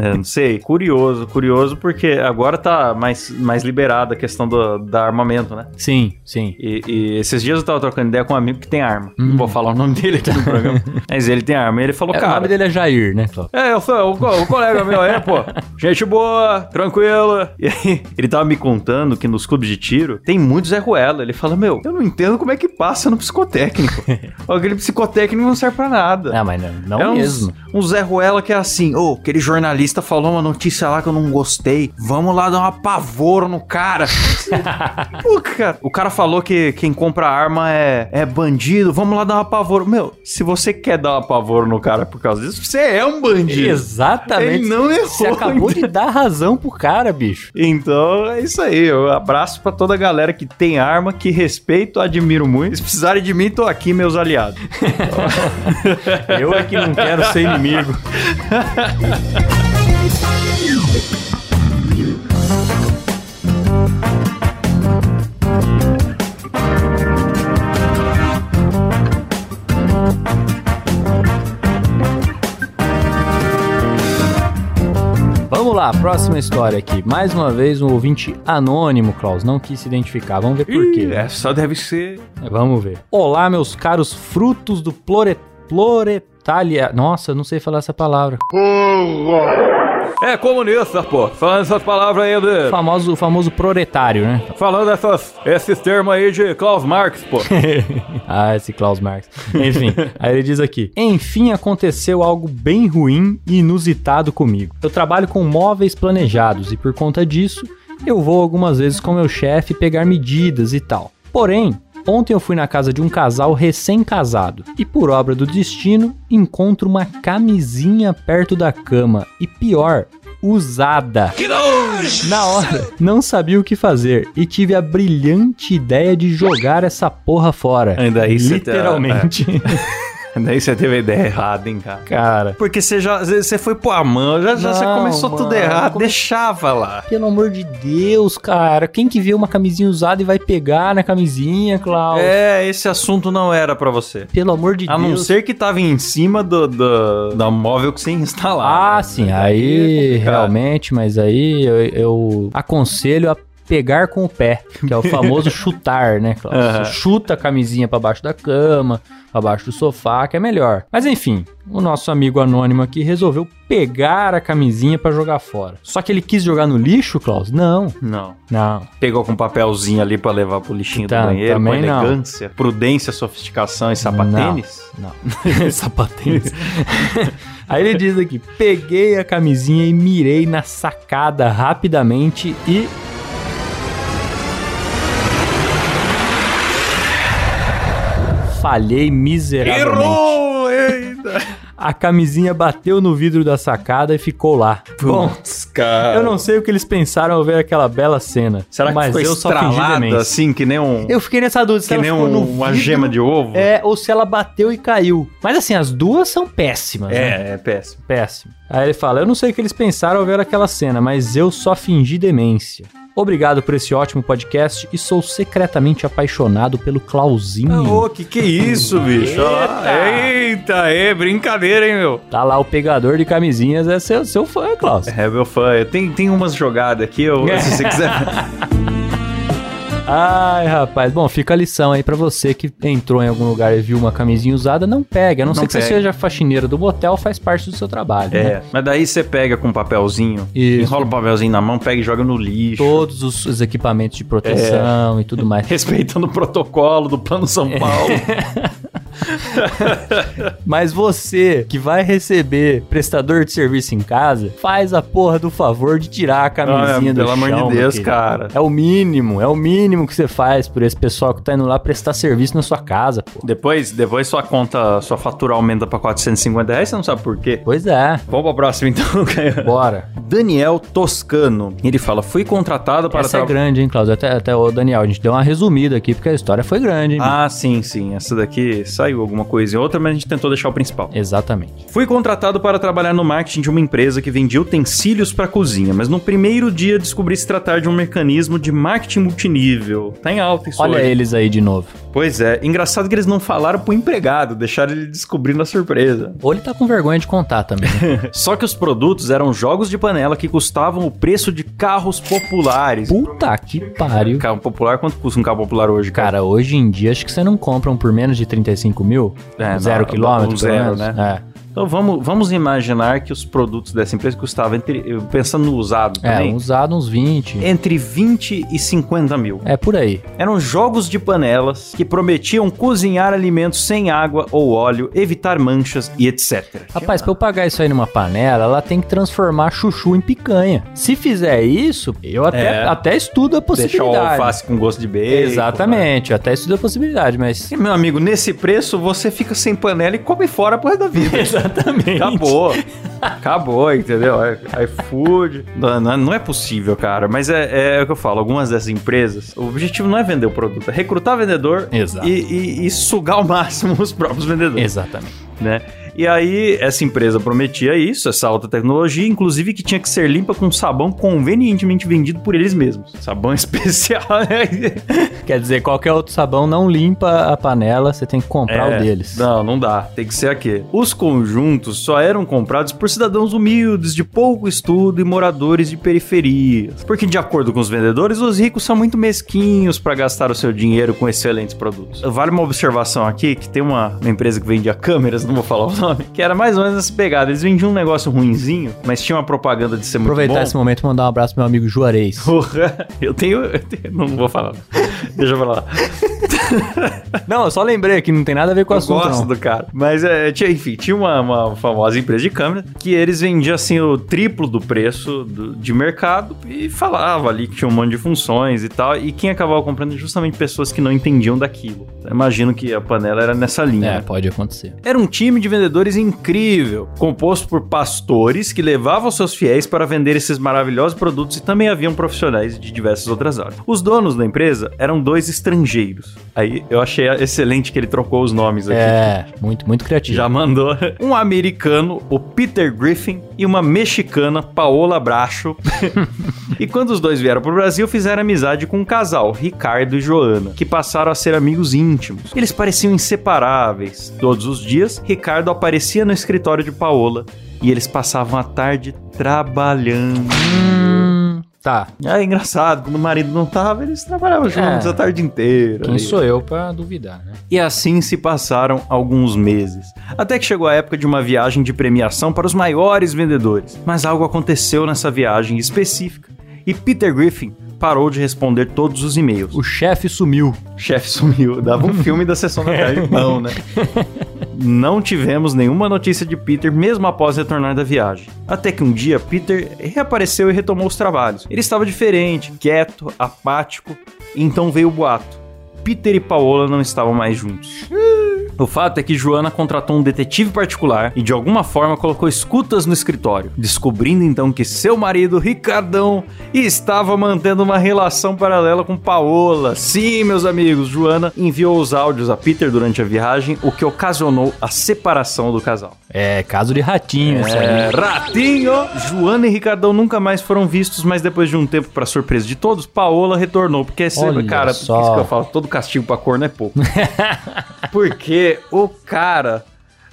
Speaker 1: É, não sei. Curioso, curioso, porque agora tá mais, mais liberada a questão do da armamento, né?
Speaker 2: Sim, sim.
Speaker 1: E, e esses dias eu tava trocando ideia com um amigo que tem arma.
Speaker 2: Hum.
Speaker 1: Não vou falar o nome dele aqui no programa. Mas ele tem arma. E ele falou,
Speaker 2: É, o
Speaker 1: cara.
Speaker 2: nome dele é Jair, né?
Speaker 1: É, eu sou o, o colega meu, é, pô. Gente boa, tranquila. E aí, ele tava me contando que nos clubes de tiro tem muito Zé Ruela. Ele fala, meu, eu não entendo como é que passa no psicotécnico. Aquele psicotécnico não serve pra nada.
Speaker 2: Ah, mas não, não
Speaker 1: é uns-
Speaker 2: mesmo.
Speaker 1: Um, Zé Ruela que é assim, ô, aquele jornalista falou uma notícia lá que eu não gostei. Vamos lá dar uma pavoro no cara. Pô, cara, o cara falou que quem compra arma é, é bandido. Vamos lá dar uma pavoro. Meu, se você quer dar uma pavoro no cara por causa disso, você é um bandido.
Speaker 2: Exatamente.
Speaker 1: Ele não errou.
Speaker 2: Você acabou de dar razão pro cara, bicho.
Speaker 1: Então é isso aí. Eu abraço pra toda a galera que tem arma, que respeito, admiro muito. Se precisarem de mim, tô aqui, meus aliados.
Speaker 2: Eu é que não quero ser inimigo. lá, próxima história aqui. Mais uma vez, um ouvinte anônimo, Klaus, não quis se identificar. Vamos ver por quê.
Speaker 1: É, só deve ser.
Speaker 2: Vamos ver. Olá, meus caros frutos do plore... Ploretalia... Nossa, eu não sei falar essa palavra.
Speaker 1: É comunista, pô. Falando essas palavras aí
Speaker 2: O
Speaker 1: de.
Speaker 2: famoso, o famoso proletário, né?
Speaker 1: Falando essas, esses termos aí de Klaus Marx, pô.
Speaker 2: ah, esse Klaus Marx. Enfim, aí ele diz aqui: Enfim, aconteceu algo bem ruim e inusitado comigo. Eu trabalho com móveis planejados e por conta disso, eu vou algumas vezes com meu chefe pegar medidas e tal. Porém, ontem eu fui na casa de um casal recém-casado e por obra do destino, encontro uma camisinha perto da cama e pior, usada. Na hora, não sabia o que fazer e tive a brilhante ideia de jogar essa porra fora.
Speaker 1: Ainda você
Speaker 2: Literalmente.
Speaker 1: Daí você teve a ideia errada, hein, cara.
Speaker 2: Cara,
Speaker 1: Porque você já você foi pôr a mão, já, já você começou tudo
Speaker 2: mano,
Speaker 1: errado,
Speaker 2: come-
Speaker 1: deixava lá.
Speaker 2: pelo amor de Deus, cara. Quem que vê uma camisinha usada e vai pegar na camisinha, Klaus?
Speaker 1: É, esse assunto não era pra você.
Speaker 2: Pelo amor de
Speaker 1: A
Speaker 2: Deus.
Speaker 1: não ser que tava em cima do, do, da móvel que você instalar.
Speaker 2: Ah,
Speaker 1: né?
Speaker 2: sim, aí
Speaker 1: Cara,
Speaker 2: realmente, mas aí eu, eu aconselho a pegar com o pé, que é o famoso chutar, né. Você Chuta a camisinha pra baixo da cama, pra baixo do sofá, que é melhor. Mas enfim, o nosso amigo anônimo aqui resolveu pegar a camisinha pra jogar fora. Só que ele quis jogar no lixo, Klaus? Não,
Speaker 1: Não.
Speaker 2: não.
Speaker 1: Pegou com um papelzinho ali pra levar pro lixinho
Speaker 2: Tá,
Speaker 1: do banheiro, com
Speaker 2: também não.
Speaker 1: elegância, prudência, sofisticação e sapatênis.
Speaker 2: Não. Sapatênis. Aí ele diz aqui: peguei a camisinha e mirei na sacada rapidamente e. falhei miseravelmente.
Speaker 1: Errou! Eita!
Speaker 2: A camisinha bateu no vidro da sacada e ficou lá. Bom,
Speaker 1: Putz, cara.
Speaker 2: eu não sei o que eles pensaram ao ver aquela bela cena.
Speaker 1: Será que
Speaker 2: mas
Speaker 1: ficou
Speaker 2: eu só fingi
Speaker 1: estralada
Speaker 2: demência.
Speaker 1: assim, que nem um...
Speaker 2: Eu fiquei nessa dúvida. se
Speaker 1: que
Speaker 2: ela
Speaker 1: nem um- uma
Speaker 2: vidro,
Speaker 1: gema de ovo?
Speaker 2: É, ou se ela bateu e caiu. Mas assim, as duas são péssimas, né?
Speaker 1: É, é péssimo.
Speaker 2: Péssimo. Aí ele fala: Eu não sei o que eles pensaram ao ver aquela cena, mas eu só fingi demência. Obrigado por esse ótimo podcast e sou secretamente apaixonado pelo Clauzinho.
Speaker 1: Ô, que que é isso, bicho? Eita, é brincadeira, hein, meu?
Speaker 2: Tá lá o pegador de camisinhas, é seu, seu fã, Klaus.
Speaker 1: É, meu fã, tem, tem umas jogadas aqui, eu, se você quiser...
Speaker 2: Ai, rapaz. Bom, fica a lição aí pra você que entrou em algum lugar e viu uma camisinha usada, não pega. A não,
Speaker 1: Não
Speaker 2: ser que você seja faxineira do motel, faz parte do seu trabalho. né?
Speaker 1: É, mas daí você pega com um papelzinho,
Speaker 2: Isso.
Speaker 1: enrola o papelzinho na mão, pega e joga no lixo.
Speaker 2: Todos os, os equipamentos de proteção e tudo mais.
Speaker 1: Respeitando o protocolo do Plano São Paulo.
Speaker 2: Mas você que vai receber prestador de serviço em casa, faz a porra do favor de tirar a camisinha
Speaker 1: Ah,
Speaker 2: do
Speaker 1: pelo amor de
Speaker 2: chão, meu
Speaker 1: Deus, cara.
Speaker 2: É o mínimo, é o mínimo que você faz por esse pessoal que tá indo lá prestar serviço na sua casa, pô.
Speaker 1: Depois, depois sua conta, sua fatura aumenta pra 450 reais, você não sabe por quê.
Speaker 2: Pois é.
Speaker 1: Vamos pra próxima então, Caio.
Speaker 2: Bora.
Speaker 1: Daniel Toscano. Ele fala: fui contratado para
Speaker 2: Essa é grande, hein, Cláudio? Até, até o Daniel, a gente deu uma resumida aqui, porque a história foi grande, hein?
Speaker 1: Ah, sim, sim. Essa daqui saiu alguma coisa e outra, mas a gente tentou deixar o principal.
Speaker 2: Exatamente.
Speaker 1: Fui contratado para trabalhar no marketing de uma empresa que vendia utensílios para cozinha, mas no primeiro dia descobri se tratar de um mecanismo de marketing multinível. Tá em alta isso
Speaker 2: Olha
Speaker 1: hoje.
Speaker 2: eles aí de novo.
Speaker 1: Pois é, engraçado que eles não falaram pro empregado, deixaram ele descobrir na surpresa.
Speaker 2: Ou ele tá com vergonha de contar também. né?
Speaker 1: Só que os produtos eram jogos de panela que custavam o preço de carros populares.
Speaker 2: Puta que pariu.
Speaker 1: Carro popular, quanto custa um carro popular hoje, cara?
Speaker 2: Cara, hoje em dia acho que você não compra um por menos de 35 mil.
Speaker 1: É,
Speaker 2: zero
Speaker 1: não,
Speaker 2: quilômetro,
Speaker 1: um zero,
Speaker 2: pelo menos.
Speaker 1: Né? Então vamos, vamos imaginar que os produtos dessa empresa custavam, entre, pensando no usado
Speaker 2: É, é
Speaker 1: também,
Speaker 2: um usado uns 20.
Speaker 1: entre 20 e 50 mil.
Speaker 2: É por aí.
Speaker 1: Eram jogos de panelas que prometiam cozinhar alimentos sem água ou óleo, evitar manchas e etc.
Speaker 2: Rapaz, pra eu pagar isso aí numa panela, ela tem que transformar chuchu em picanha. Se fizer isso, eu até,
Speaker 1: É.
Speaker 2: até estudo a
Speaker 1: Deixar o
Speaker 2: possibilidade.
Speaker 1: alface com gosto de bacon.
Speaker 2: Exatamente, eu até estudo a possibilidade, mas.
Speaker 1: E, meu amigo, nesse preço você fica sem panela e come fora pro resto da vida.
Speaker 2: Exatamente.
Speaker 1: Acabou. Acabou, entendeu? É- iFood. Não, não, não é possível, cara. Mas é, é o que eu falo. Algumas dessas empresas, o objetivo não é vender o produto, é recrutar vendedor
Speaker 2: Exato.
Speaker 1: e, e- e sugar ao máximo os próprios vendedores.
Speaker 2: Exatamente.
Speaker 1: né? E aí, essa empresa prometia isso, essa alta tecnologia, inclusive que tinha que ser limpa com sabão convenientemente vendido por eles mesmos. Sabão especial, né?
Speaker 2: Quer dizer, qualquer outro sabão não limpa a panela, você tem que comprar
Speaker 1: É,
Speaker 2: o deles.
Speaker 1: Não, não dá. Tem que ser aquele. Os conjuntos só eram comprados por cidadãos humildes, de pouco estudo e moradores de periferias. Porque, de acordo com os vendedores, os ricos são muito mesquinhos para gastar o seu dinheiro com excelentes produtos. Vale uma observação aqui, que tem uma, uma empresa que vendia câmeras, não vou falar o nome, que era mais ou menos essa pegada. Eles vendiam um negócio ruinzinho, mas tinha uma propaganda de ser muito
Speaker 2: Aproveitar
Speaker 1: bom.
Speaker 2: esse momento e mandar um abraço pro meu amigo Juarez.
Speaker 1: Porra, eu tenho, eu tenho- Não vou falar. Deixa eu falar.
Speaker 2: não, eu só lembrei que não tem nada a ver com o
Speaker 1: Eu
Speaker 2: assunto,
Speaker 1: gosto
Speaker 2: não.
Speaker 1: do cara. Mas, é, tinha, enfim, tinha uma, uma famosa empresa de câmera que eles vendiam, assim, o triplo do preço do- de mercado e falava ali que tinha um monte de funções e tal. E quem acabava comprando justamente pessoas que não entendiam daquilo. Eu imagino que a panela era nessa linha.
Speaker 2: É,
Speaker 1: né?
Speaker 2: pode acontecer.
Speaker 1: Era um time de vendedores incrível, composto por pastores que levavam seus fiéis para vender esses maravilhosos produtos e também haviam profissionais de diversas outras áreas. Os donos da empresa eram dois estrangeiros. Aí eu achei excelente que ele trocou os nomes aqui.
Speaker 2: É, muito, muito criativo.
Speaker 1: Já mandou um americano, o Peter Griffin, e uma mexicana, Paola Bracho. e quando os dois vieram pro Brasil, fizeram amizade com um casal, Ricardo e Joana, que passaram a ser amigos íntimos. Eles pareciam inseparáveis. Todos os dias, Ricardo aparecia no escritório de Paola e eles passavam a tarde trabalhando.
Speaker 2: Hum, tá.
Speaker 1: É engraçado, quando o marido não tava, eles trabalhavam juntos
Speaker 2: É.
Speaker 1: a tarde inteira.
Speaker 2: Quem
Speaker 1: Aí-
Speaker 2: sou eu pra duvidar, né?
Speaker 1: e assim se passaram alguns meses. Até que chegou a época de uma viagem de premiação para os maiores vendedores. Mas algo aconteceu nessa viagem específica e Peter Griffin parou de responder todos os e-mails.
Speaker 2: O chefe sumiu.
Speaker 1: Chefe sumiu. Dava um filme da sessão da tarde, não, né? Não tivemos nenhuma notícia de Peter mesmo após retornar da viagem. Até que um dia Peter reapareceu e retomou os trabalhos. Ele estava diferente, quieto, apático, então veio o boato. Peter e Paola não estavam mais juntos. O fato é que Joana contratou um detetive particular e de alguma forma colocou escutas no escritório, descobrindo então que seu marido, Ricardão, estava mantendo uma relação paralela com Paola. Sim, meus amigos, Joana enviou os áudios a Peter durante a viagem, o que ocasionou a separação do casal.
Speaker 2: É, caso de ratinho,
Speaker 1: É, ratinho! Joana e Ricardão nunca mais foram vistos, mas depois de um tempo, pra surpresa de todos, Paola retornou. Porque, você-
Speaker 2: Olha
Speaker 1: cara, por
Speaker 2: só.
Speaker 1: isso que eu falo, todo castigo pra corno é pouco. porque o cara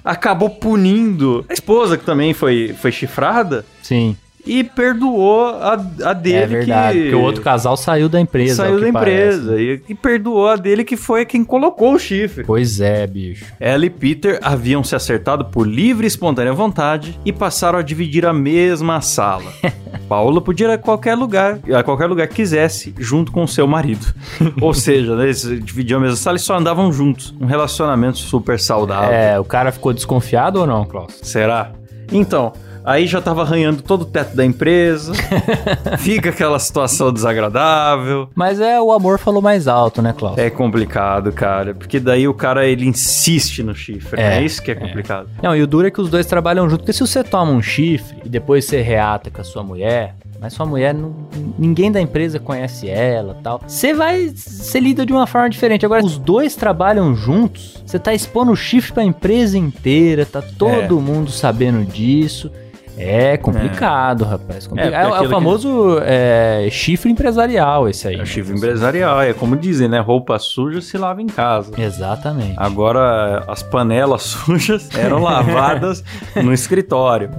Speaker 1: acabou punindo a esposa, que também foi, foi chifrada,
Speaker 2: Sim,
Speaker 1: e perdoou a, a dele
Speaker 2: é verdade.
Speaker 1: que...
Speaker 2: Porque o outro casal saiu da empresa.
Speaker 1: Saiu
Speaker 2: ao que
Speaker 1: da empresa e, e perdoou a dele que foi quem colocou o chifre.
Speaker 2: Pois é, bicho.
Speaker 1: Ela e Peter haviam se acertado por livre e espontânea vontade e passaram a dividir a mesma sala. Paula podia ir a qualquer lugar, a qualquer lugar que quisesse, junto com seu marido. Ou seja, né, eles dividiam a mesma sala e só andavam juntos. Um relacionamento super saudável.
Speaker 2: É, o cara ficou desconfiado ou não, Klaus?
Speaker 1: Será? Então, aí já tava arranhando todo o teto da empresa. fica aquela situação desagradável.
Speaker 2: Mas é, o amor falou mais alto, né, Klaus?
Speaker 1: É complicado, cara, porque daí o cara ele insiste no chifre,
Speaker 2: É,
Speaker 1: é isso que é complicado.
Speaker 2: Não, e o duro é que os dois trabalham junto. Porque se você toma um chifre e depois você reata com a sua mulher, mas sua mulher, não, ninguém da empresa conhece ela tal. Você vai. Você lida de uma forma diferente. Agora, os dois trabalham juntos, você tá expondo o chifre pra empresa inteira, tá todo mundo sabendo disso. É complicado, rapaz. complicado.
Speaker 1: É,
Speaker 2: É,
Speaker 1: porque
Speaker 2: é o
Speaker 1: aquilo que-
Speaker 2: famoso é, chifre empresarial, esse aí.
Speaker 1: É o chifre empresarial, é como dizem, né? Roupa suja se lava em casa.
Speaker 2: Exatamente.
Speaker 1: Agora, as panelas sujas eram lavadas no escritório.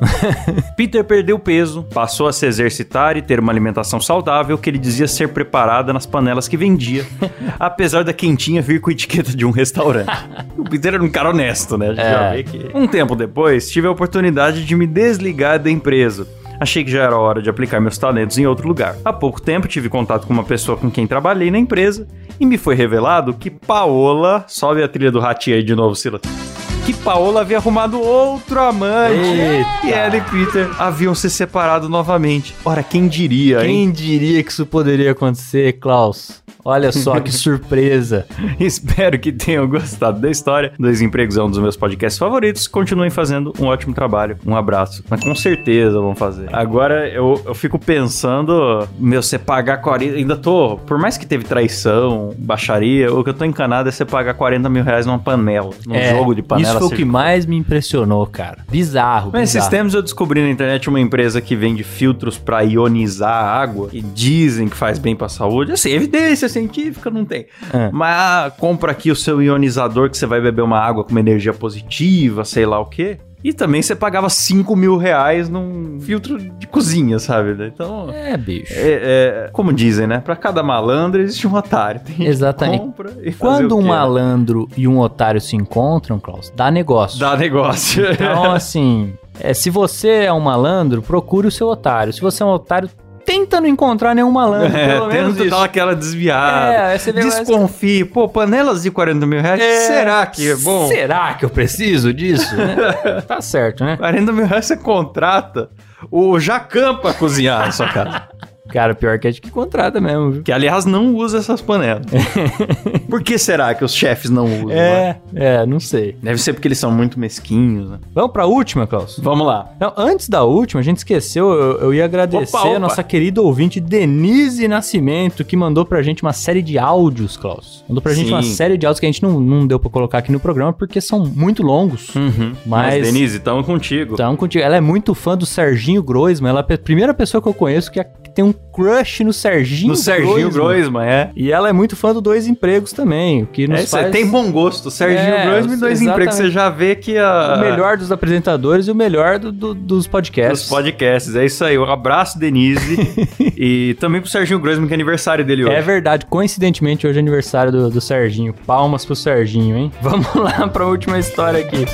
Speaker 1: Peter perdeu peso, passou a se exercitar e ter uma alimentação saudável que ele dizia ser preparada nas panelas que vendia, apesar da quentinha vir com etiqueta de um restaurante. O Peter era um cara honesto, né? A gente
Speaker 2: É.
Speaker 1: já vê que... Um tempo depois, tive a oportunidade de me desligar da empresa. Achei que já era hora de aplicar meus talentos em outro lugar. Há pouco tempo tive contato com uma pessoa com quem trabalhei na empresa e me foi revelado que Paola, sobe a trilha do ratinho aí de novo, Silas. Que Paola havia arrumado outro amante.
Speaker 2: Eita.
Speaker 1: E ela e Peter haviam se separado novamente. Ora, quem diria, hein?
Speaker 2: Quem diria que isso poderia acontecer, Klaus? Olha só que surpresa.
Speaker 1: Espero que tenham gostado da história. Dois Empregos é um dos meus podcasts favoritos. Continuem fazendo um ótimo trabalho. Um abraço. Mas com certeza vão fazer. Agora eu, eu fico pensando, meu, você pagar 40. Ainda tô. Por mais que teve traição, baixaria, o que eu tô encanado é você pagar 40 mil reais numa panela. Num
Speaker 2: É,
Speaker 1: jogo de panela.
Speaker 2: Isso foi o que mais me impressionou, cara. Bizarro,
Speaker 1: Mas esses tempos eu descobri na internet uma empresa que vende filtros pra ionizar a água e dizem que faz bem pra saúde. Assim, evidência científica não tem.
Speaker 2: É.
Speaker 1: Mas compra aqui o seu ionizador que você vai beber uma água com uma energia positiva, sei lá o quê. E também você pagava 5 mil reais num filtro de cozinha, sabe? Então,
Speaker 2: É, bicho.
Speaker 1: é, é, como dizem, né? Pra cada malandro existe um otário. Tem
Speaker 2: Exatamente.
Speaker 1: compra e
Speaker 2: Quando um
Speaker 1: quê?
Speaker 2: malandro e um otário se encontram, Klaus, dá negócio.
Speaker 1: Dá negócio.
Speaker 2: Então, assim, é, se você é um malandro, procure o seu otário. Se você é um otário, tenta não encontrar nenhum malandro.
Speaker 1: É,
Speaker 2: pelo menos
Speaker 1: tenta
Speaker 2: isso.
Speaker 1: dar aquela desviada.
Speaker 2: É,
Speaker 1: Desconfie. Pô, panelas de 40 mil reais?
Speaker 2: É,
Speaker 1: Será que é bom?
Speaker 2: Será que eu preciso disso? né? tá certo, né?
Speaker 1: 40 mil reais você contrata o Jacan pra cozinhar na sua casa.
Speaker 2: Cara, pior que é de que contrata mesmo, viu?
Speaker 1: Que, aliás, não usa essas panelas. Por que será que os chefes não usam? né?
Speaker 2: É, é, não sei.
Speaker 1: Deve ser porque eles são muito mesquinhos, né?
Speaker 2: Vamos pra última, Klaus?
Speaker 1: Vamos lá.
Speaker 2: Não, antes da última, a gente esqueceu, eu, eu ia agradecer
Speaker 1: Opa, opa.
Speaker 2: a nossa querida ouvinte Denise Nascimento, que mandou pra gente uma série de áudios, Klaus. Mandou pra gente
Speaker 1: Sim.
Speaker 2: uma série de áudios que a gente não, não deu pra colocar aqui no programa porque são muito longos.
Speaker 1: Uhum. Mas,
Speaker 2: Mas-
Speaker 1: Denise, tamo contigo.
Speaker 2: Então, contigo. Ela é muito fã do Serginho Groisman. Ela é a primeira pessoa que eu conheço que, é- que tem um crush no Serginho
Speaker 1: no Serginho
Speaker 2: Groisman.
Speaker 1: É.
Speaker 2: E ela é muito fã do Dois Empregos também, o que nos
Speaker 1: É,
Speaker 2: faz
Speaker 1: tem bom gosto. Serginho
Speaker 2: É,
Speaker 1: Groisman e dois
Speaker 2: exatamente.
Speaker 1: empregos. Você já vê que a...
Speaker 2: o melhor dos apresentadores e o melhor do- do- dos podcasts.
Speaker 1: dos podcasts. É isso aí. Um abraço, Denise. e também pro Serginho Groisman, que é aniversário dele hoje.
Speaker 2: É verdade, coincidentemente hoje é aniversário do, do Serginho. Palmas pro Serginho, hein? Vamos lá pra última história aqui.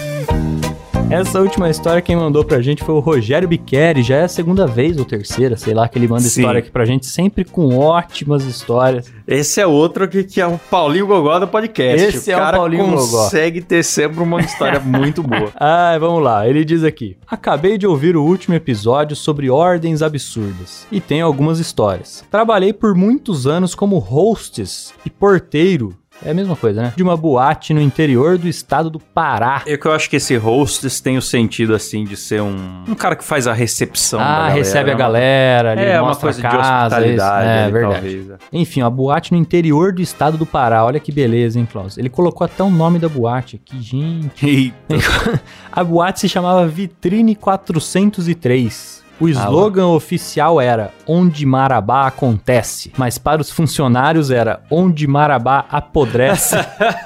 Speaker 2: Essa última história quem mandou pra gente foi o Rogério Biqueri. Já é a segunda vez ou terceira, sei lá, que ele manda
Speaker 1: Sim.
Speaker 2: história aqui pra gente, sempre com ótimas histórias.
Speaker 1: Esse é outro que, que é o Paulinho Gogó do podcast.
Speaker 2: Esse é o Paulinho Gogó.
Speaker 1: consegue ter sempre uma história muito boa.
Speaker 2: Ah, vamos lá. Ele diz aqui: Acabei de ouvir o último episódio sobre ordens absurdas e tenho algumas histórias. Trabalhei por muitos anos como hostess e porteiro É a mesma coisa, né? De uma boate no interior do estado do Pará.
Speaker 1: É que eu acho que esse hostess tem o sentido, assim, de ser um, um cara que faz a recepção
Speaker 2: Ah,
Speaker 1: galera,
Speaker 2: recebe a
Speaker 1: né?
Speaker 2: galera, ali,
Speaker 1: É, uma
Speaker 2: mostra
Speaker 1: coisa
Speaker 2: a
Speaker 1: de
Speaker 2: casa,
Speaker 1: hospitalidade,
Speaker 2: isso. É, verdade.
Speaker 1: talvez. é.
Speaker 2: Enfim, uma boate no interior do estado do Pará. Olha que beleza, hein, Klaus? Ele colocou até o nome da boate aqui, gente.
Speaker 1: Eita.
Speaker 2: A boate se chamava Vitrine 403. O slogan oficial era Onde Marabá acontece, mas para os funcionários era Onde Marabá apodrece.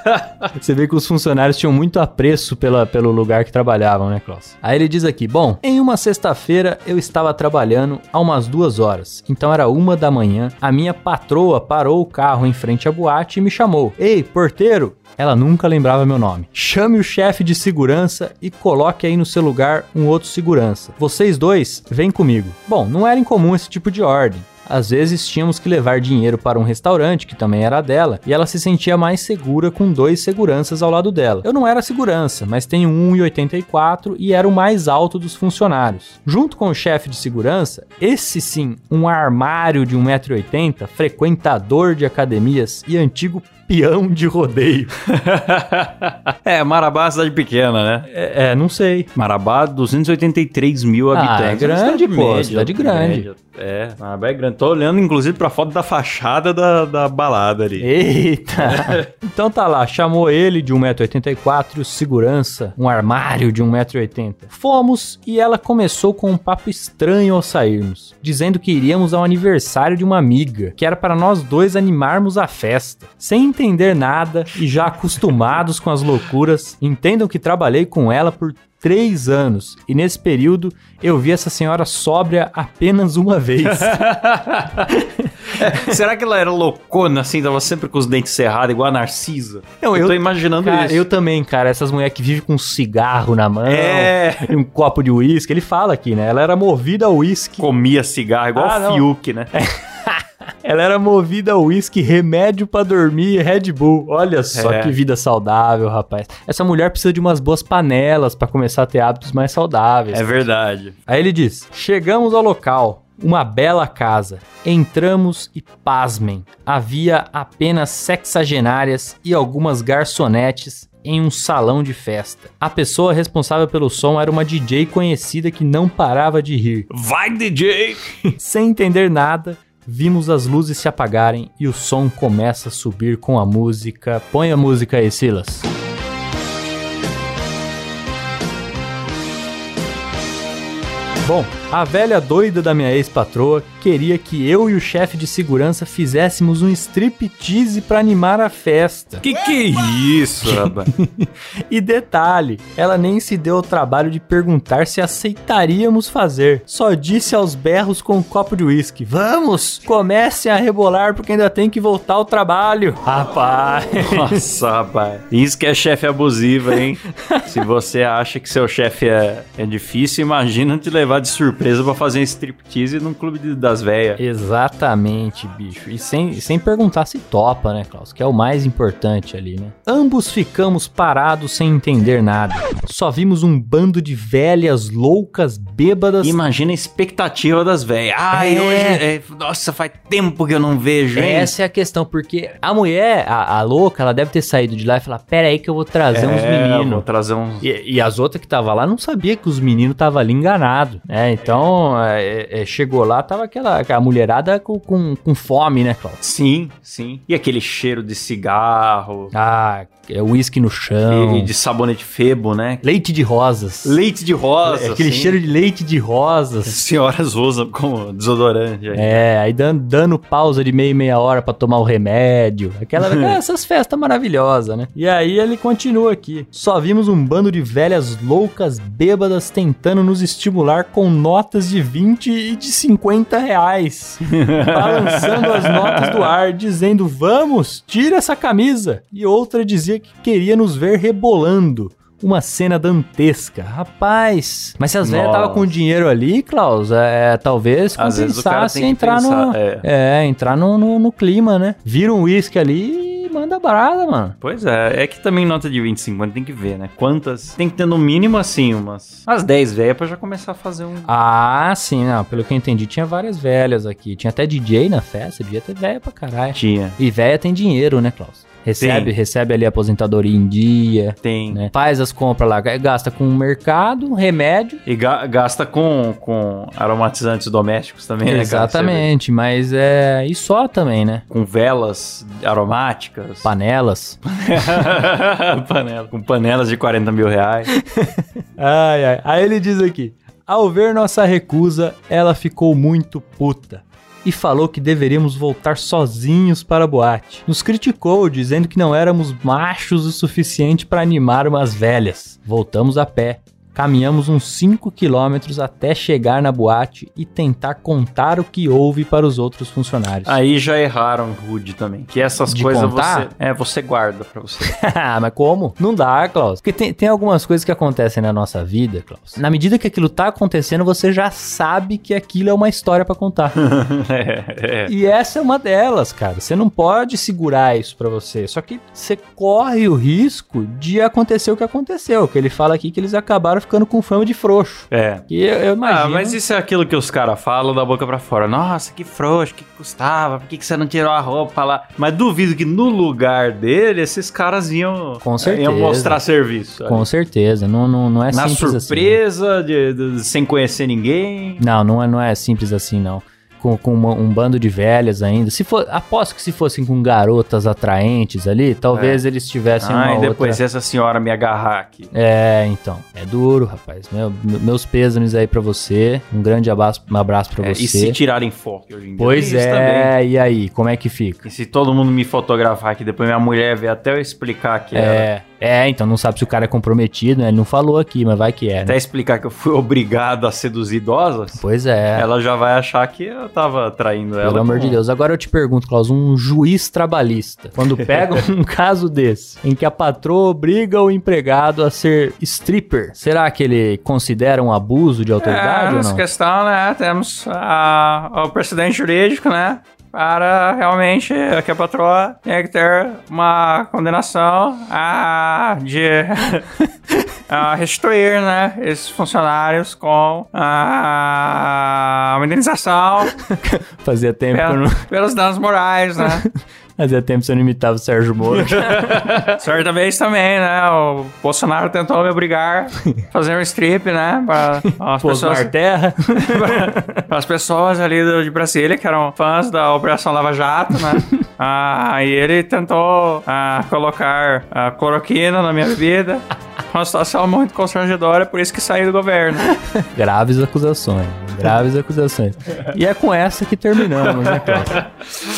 Speaker 2: Você vê que os funcionários tinham muito apreço pela, pelo lugar que trabalhavam, né, Klaus? Aí ele diz aqui: Bom, em uma sexta-feira eu estava trabalhando há umas duas horas, então era uma da manhã. A minha patroa parou o carro em frente à boate e me chamou: Ei, porteiro! Ela nunca lembrava meu nome. Chame o chefe de segurança e coloque aí no seu lugar um outro segurança. Vocês dois, vêm comigo. Bom, não era incomum esse tipo de ordem. Às vezes tínhamos que levar dinheiro para um restaurante, que também era dela, e ela se sentia mais segura com dois seguranças ao lado dela. Eu não era segurança, mas tenho 1,84 e era o mais alto dos funcionários. Junto com o chefe de segurança, esse sim, um armário de 1,80m, frequentador de academias e antigo peão de rodeio.
Speaker 1: é, Marabá é uma cidade pequena, né?
Speaker 2: É, é, não sei.
Speaker 1: Marabá, 283 mil
Speaker 2: Ah,
Speaker 1: habitantes.
Speaker 2: é grande,
Speaker 1: Cidade
Speaker 2: pô,
Speaker 1: média,
Speaker 2: cidade grande.
Speaker 1: média. É, Marabá é grande. Tô olhando, inclusive, pra foto da fachada da, da balada ali.
Speaker 2: Eita! então tá lá, chamou ele de 1,84m e o segurança, um armário de 1,80m. Fomos e ela começou com um papo estranho ao sairmos, dizendo que iríamos ao aniversário de uma amiga, que era para nós dois animarmos a festa. Sem entender nada e já acostumados com as loucuras, entendam que trabalhei com ela por três anos e nesse período eu vi essa senhora sóbria apenas uma vez.
Speaker 1: Será que ela era loucona, assim? Tava sempre com os dentes cerrados, igual a Narcisa?
Speaker 2: Não,
Speaker 1: eu,
Speaker 2: eu-
Speaker 1: tô imaginando
Speaker 2: Cara,
Speaker 1: isso.
Speaker 2: eu também, cara. Essas mulheres que vivem com um cigarro na mão
Speaker 1: É.
Speaker 2: e um copo de uísque. Ele fala aqui, né? Ela era movida a uísque.
Speaker 1: Comia cigarro, igual
Speaker 2: Ah,
Speaker 1: o. Fiuk, né?
Speaker 2: Ela era movida a uísque, remédio pra dormir e Red Bull. Olha só
Speaker 1: É.
Speaker 2: que vida saudável, rapaz. Essa mulher precisa de umas boas panelas pra começar a ter hábitos mais saudáveis.
Speaker 1: É verdade.
Speaker 2: Aí ele diz: Chegamos ao local, uma bela casa. Entramos e pasmem. Havia apenas sexagenárias e algumas garçonetes em um salão de festa. A pessoa responsável pelo som era uma DJ conhecida que não parava de rir.
Speaker 1: Vai, DJ!
Speaker 2: Sem entender nada, vimos as luzes se apagarem e o som começa a subir com a música. Põe a música aí, Silas. Bom, a velha doida da minha ex-patroa queria que eu e o chefe de segurança fizéssemos um striptease pra animar a festa.
Speaker 1: Que que é isso, rapaz?
Speaker 2: E detalhe, ela nem se deu ao trabalho de perguntar se aceitaríamos fazer. Só disse aos berros com um copo de uísque: Vamos, comecem a rebolar porque ainda tem que voltar ao trabalho. Rapaz.
Speaker 1: Nossa, rapaz. Isso que é chefe abusivo, hein? Se você acha que seu chefe é, é difícil, imagina te levar de surpresa pra fazer um striptease num clube de- das velhas.
Speaker 2: Exatamente, bicho. E sem, sem perguntar se topa, né, Klaus? Que é o mais importante ali, né? Ambos ficamos parados sem entender nada. Só vimos um bando de velhas loucas, bêbadas.
Speaker 1: Imagina a expectativa das velhas. Ai,
Speaker 2: É.
Speaker 1: hoje. é- nossa, faz tempo que eu não vejo, hein?
Speaker 2: Essa é a questão, porque a mulher, a, a louca, ela deve ter saído de lá e falar: Pera aí que eu vou trazer uns
Speaker 1: É, Vou
Speaker 2: meninos.
Speaker 1: trazer uns.
Speaker 2: E, e as outras que tava lá não sabia que os meninos estavam ali enganados, né? Então, é, é, chegou lá, tava aquela a mulherada com, com, com fome, né, Cláudio?
Speaker 1: Sim, sim. E aquele cheiro de cigarro.
Speaker 2: Ah, é uísque no chão.
Speaker 1: E de sabonete febo, né?
Speaker 2: Leite de rosas.
Speaker 1: Leite de rosa.
Speaker 2: É, aquele
Speaker 1: assim.
Speaker 2: cheiro de leite de
Speaker 1: As
Speaker 2: rosas.
Speaker 1: senhoras usam como desodorante. aí.
Speaker 2: É, aí dando, dando pausa de meia e meia hora pra tomar o remédio. Aquela, aquela- essas festas maravilosas, né? E aí ele continua aqui. Só vimos um bando de velhas loucas bêbadas tentando nos estimular com notas de 20 e de 50 reais. balançando as notas do ar, dizendo: Vamos, tira essa camisa. E outra dizia que queria nos ver rebolando. Uma cena dantesca. Rapaz, mas se as velhas estavam com dinheiro ali, Klaus, é, talvez
Speaker 1: o cara
Speaker 2: compensasse entrar no.
Speaker 1: pensar, é.
Speaker 2: É, entrar no, no, no clima, né? Vira um uísque ali e manda brada, mano.
Speaker 1: Pois é, é que também nota de 20, 50 tem que ver, né? Quantas. Tem que ter no mínimo assim, umas. Umas 10 velhas pra já começar a fazer um.
Speaker 2: Ah, sim, não. Pelo que eu entendi, tinha várias velhas aqui. Tinha até DJ na festa, devia ter velha pra caralho.
Speaker 1: Tinha.
Speaker 2: E velha tem dinheiro, né, Klaus? Recebe,
Speaker 1: Tem.
Speaker 2: recebe ali a aposentadoria em dia,
Speaker 1: Tem.
Speaker 2: né? Faz as compras lá, gasta com o mercado, remédio.
Speaker 1: E ga- gasta com, com aromatizantes domésticos também, né?
Speaker 2: Exatamente, mas é. E só também, né?
Speaker 1: Com velas aromáticas.
Speaker 2: Panelas.
Speaker 1: Panela. Com panelas de 40 mil reais.
Speaker 2: Ai, ai. Aí ele diz aqui: Ao ver nossa recusa, ela ficou muito puta. E falou que deveríamos voltar sozinhos para a boate. Nos criticou, dizendo que não éramos machos o suficiente para animar umas velhas. Voltamos a pé. Caminhamos uns 5 quilômetros até chegar na boate e tentar contar o que houve para os outros funcionários.
Speaker 1: Aí já erraram rude também. Que essas
Speaker 2: De
Speaker 1: coisas
Speaker 2: contar?
Speaker 1: você. É, você guarda pra você.
Speaker 2: Ah, mas como? Não dá, Klaus. Porque tem, tem algumas coisas que acontecem na nossa vida, Klaus. Na medida que aquilo tá acontecendo, você já sabe que aquilo é uma história pra contar.
Speaker 1: é, é.
Speaker 2: e essa é uma delas, cara. Você não pode segurar isso pra você. Só que você corre o risco de acontecer o que aconteceu. Que ele fala aqui que eles acabaram ficando com fama de frouxo.
Speaker 1: É.
Speaker 2: E eu, eu imagino...
Speaker 1: Ah, mas isso é aquilo que os caras falam da boca pra fora. Nossa, que frouxo, que custava, por que, que você não tirou a roupa lá? Mas duvido que no lugar dele, esses caras iam,
Speaker 2: Com certeza.
Speaker 1: iam mostrar serviço.
Speaker 2: Com certeza. Não, não, não é
Speaker 1: Na
Speaker 2: simples assim.
Speaker 1: surpresa, de- de- sem conhecer ninguém.
Speaker 2: Não, não é, não é simples assim, não. Com, com uma- um bando de velhas ainda. Se for, aposto que se fossem com garotas atraentes ali, talvez eles tivessem uma
Speaker 1: Ah, e depois
Speaker 2: outra...
Speaker 1: essa senhora me agarrar aqui.
Speaker 2: É, então. É duro, rapaz. Meu- meus pêsames aí pra você. Um grande abraço, um abraço pra
Speaker 1: É,
Speaker 2: você.
Speaker 1: e se tirarem foto hoje em dia?
Speaker 2: Pois é,
Speaker 1: também.
Speaker 2: e aí? Como é que fica?
Speaker 1: E se todo mundo me fotografar aqui, depois minha mulher ver até eu explicar que era.
Speaker 2: É, é, então não sabe se o cara é comprometido, né? Ele não falou aqui, mas vai que é,
Speaker 1: Até
Speaker 2: né?
Speaker 1: explicar que eu fui obrigado a seduzir idosas.
Speaker 2: Pois é.
Speaker 1: Ela já vai achar que eu tava traindo ela.
Speaker 2: Pelo amor de Deus. Agora eu te pergunto, Klaus, um juiz trabalhista, quando pega um caso desse, em que a patroa obriga o empregado a ser stripper, será que ele considera um abuso de
Speaker 1: É,
Speaker 2: autoridade ou
Speaker 1: nessa
Speaker 2: não?
Speaker 1: questão, né, temos ah, o precedente jurídico, né, para realmente que a patroa tem que ter uma condenação a, de a restituir, né, esses funcionários com ah, uma indenização
Speaker 2: Fazia tempo
Speaker 1: pela-
Speaker 2: não...
Speaker 1: pelos danos morais, né.
Speaker 2: Fazia tempo que eu não imitava o Sérgio Moro.
Speaker 1: Certa vez também, né, o Bolsonaro tentou me obrigar a fazer um strip, né, para as pessoas...
Speaker 2: terra.
Speaker 1: As pessoas ali de Brasília que eram fãs da Operação Lava Jato, né? ah, e ele tentou ah, colocar a cloroquina na minha bebida. Uma situação muito constrangedora, por isso que saí do governo.
Speaker 2: Graves acusações. Graves acusações. E é com essa que terminamos, né, Klaus?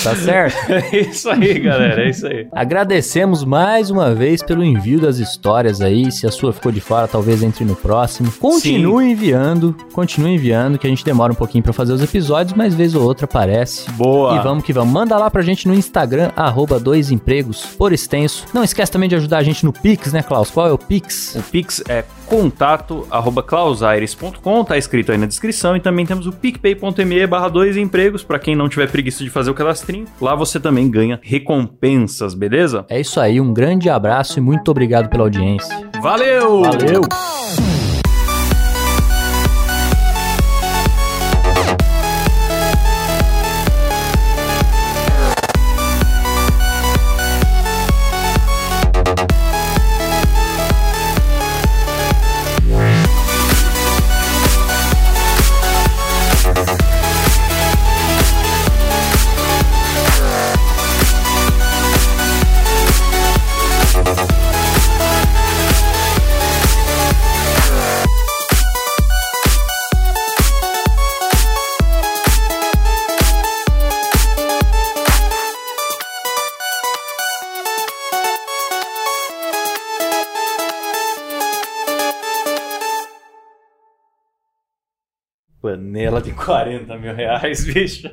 Speaker 2: Tá certo?
Speaker 1: É isso aí, galera, é isso aí.
Speaker 2: Agradecemos mais uma vez pelo envio das histórias aí. Se a sua ficou de fora, talvez entre no próximo. Continue enviando, continue enviando, que a gente demora um pouquinho pra fazer os episódios, mas vez ou outra aparece.
Speaker 1: Boa.
Speaker 2: E vamos que vamos. Manda lá pra gente no Instagram, arroba dois empregos por extenso. Não esquece também de ajudar a gente no Pix, né, Klaus? Qual é o Pix?
Speaker 1: O Pix é contato arroba clausaires.com, tá escrito aí na descrição. E também temos o picpay.me barra dois empregos, pra quem não tiver preguiça de fazer o cadastrinho. Lá você também ganha recompensas, beleza?
Speaker 2: É isso aí, um grande abraço e muito obrigado pela audiência.
Speaker 1: Valeu!
Speaker 2: Valeu!
Speaker 1: Panela de 40 mil reais, bicho.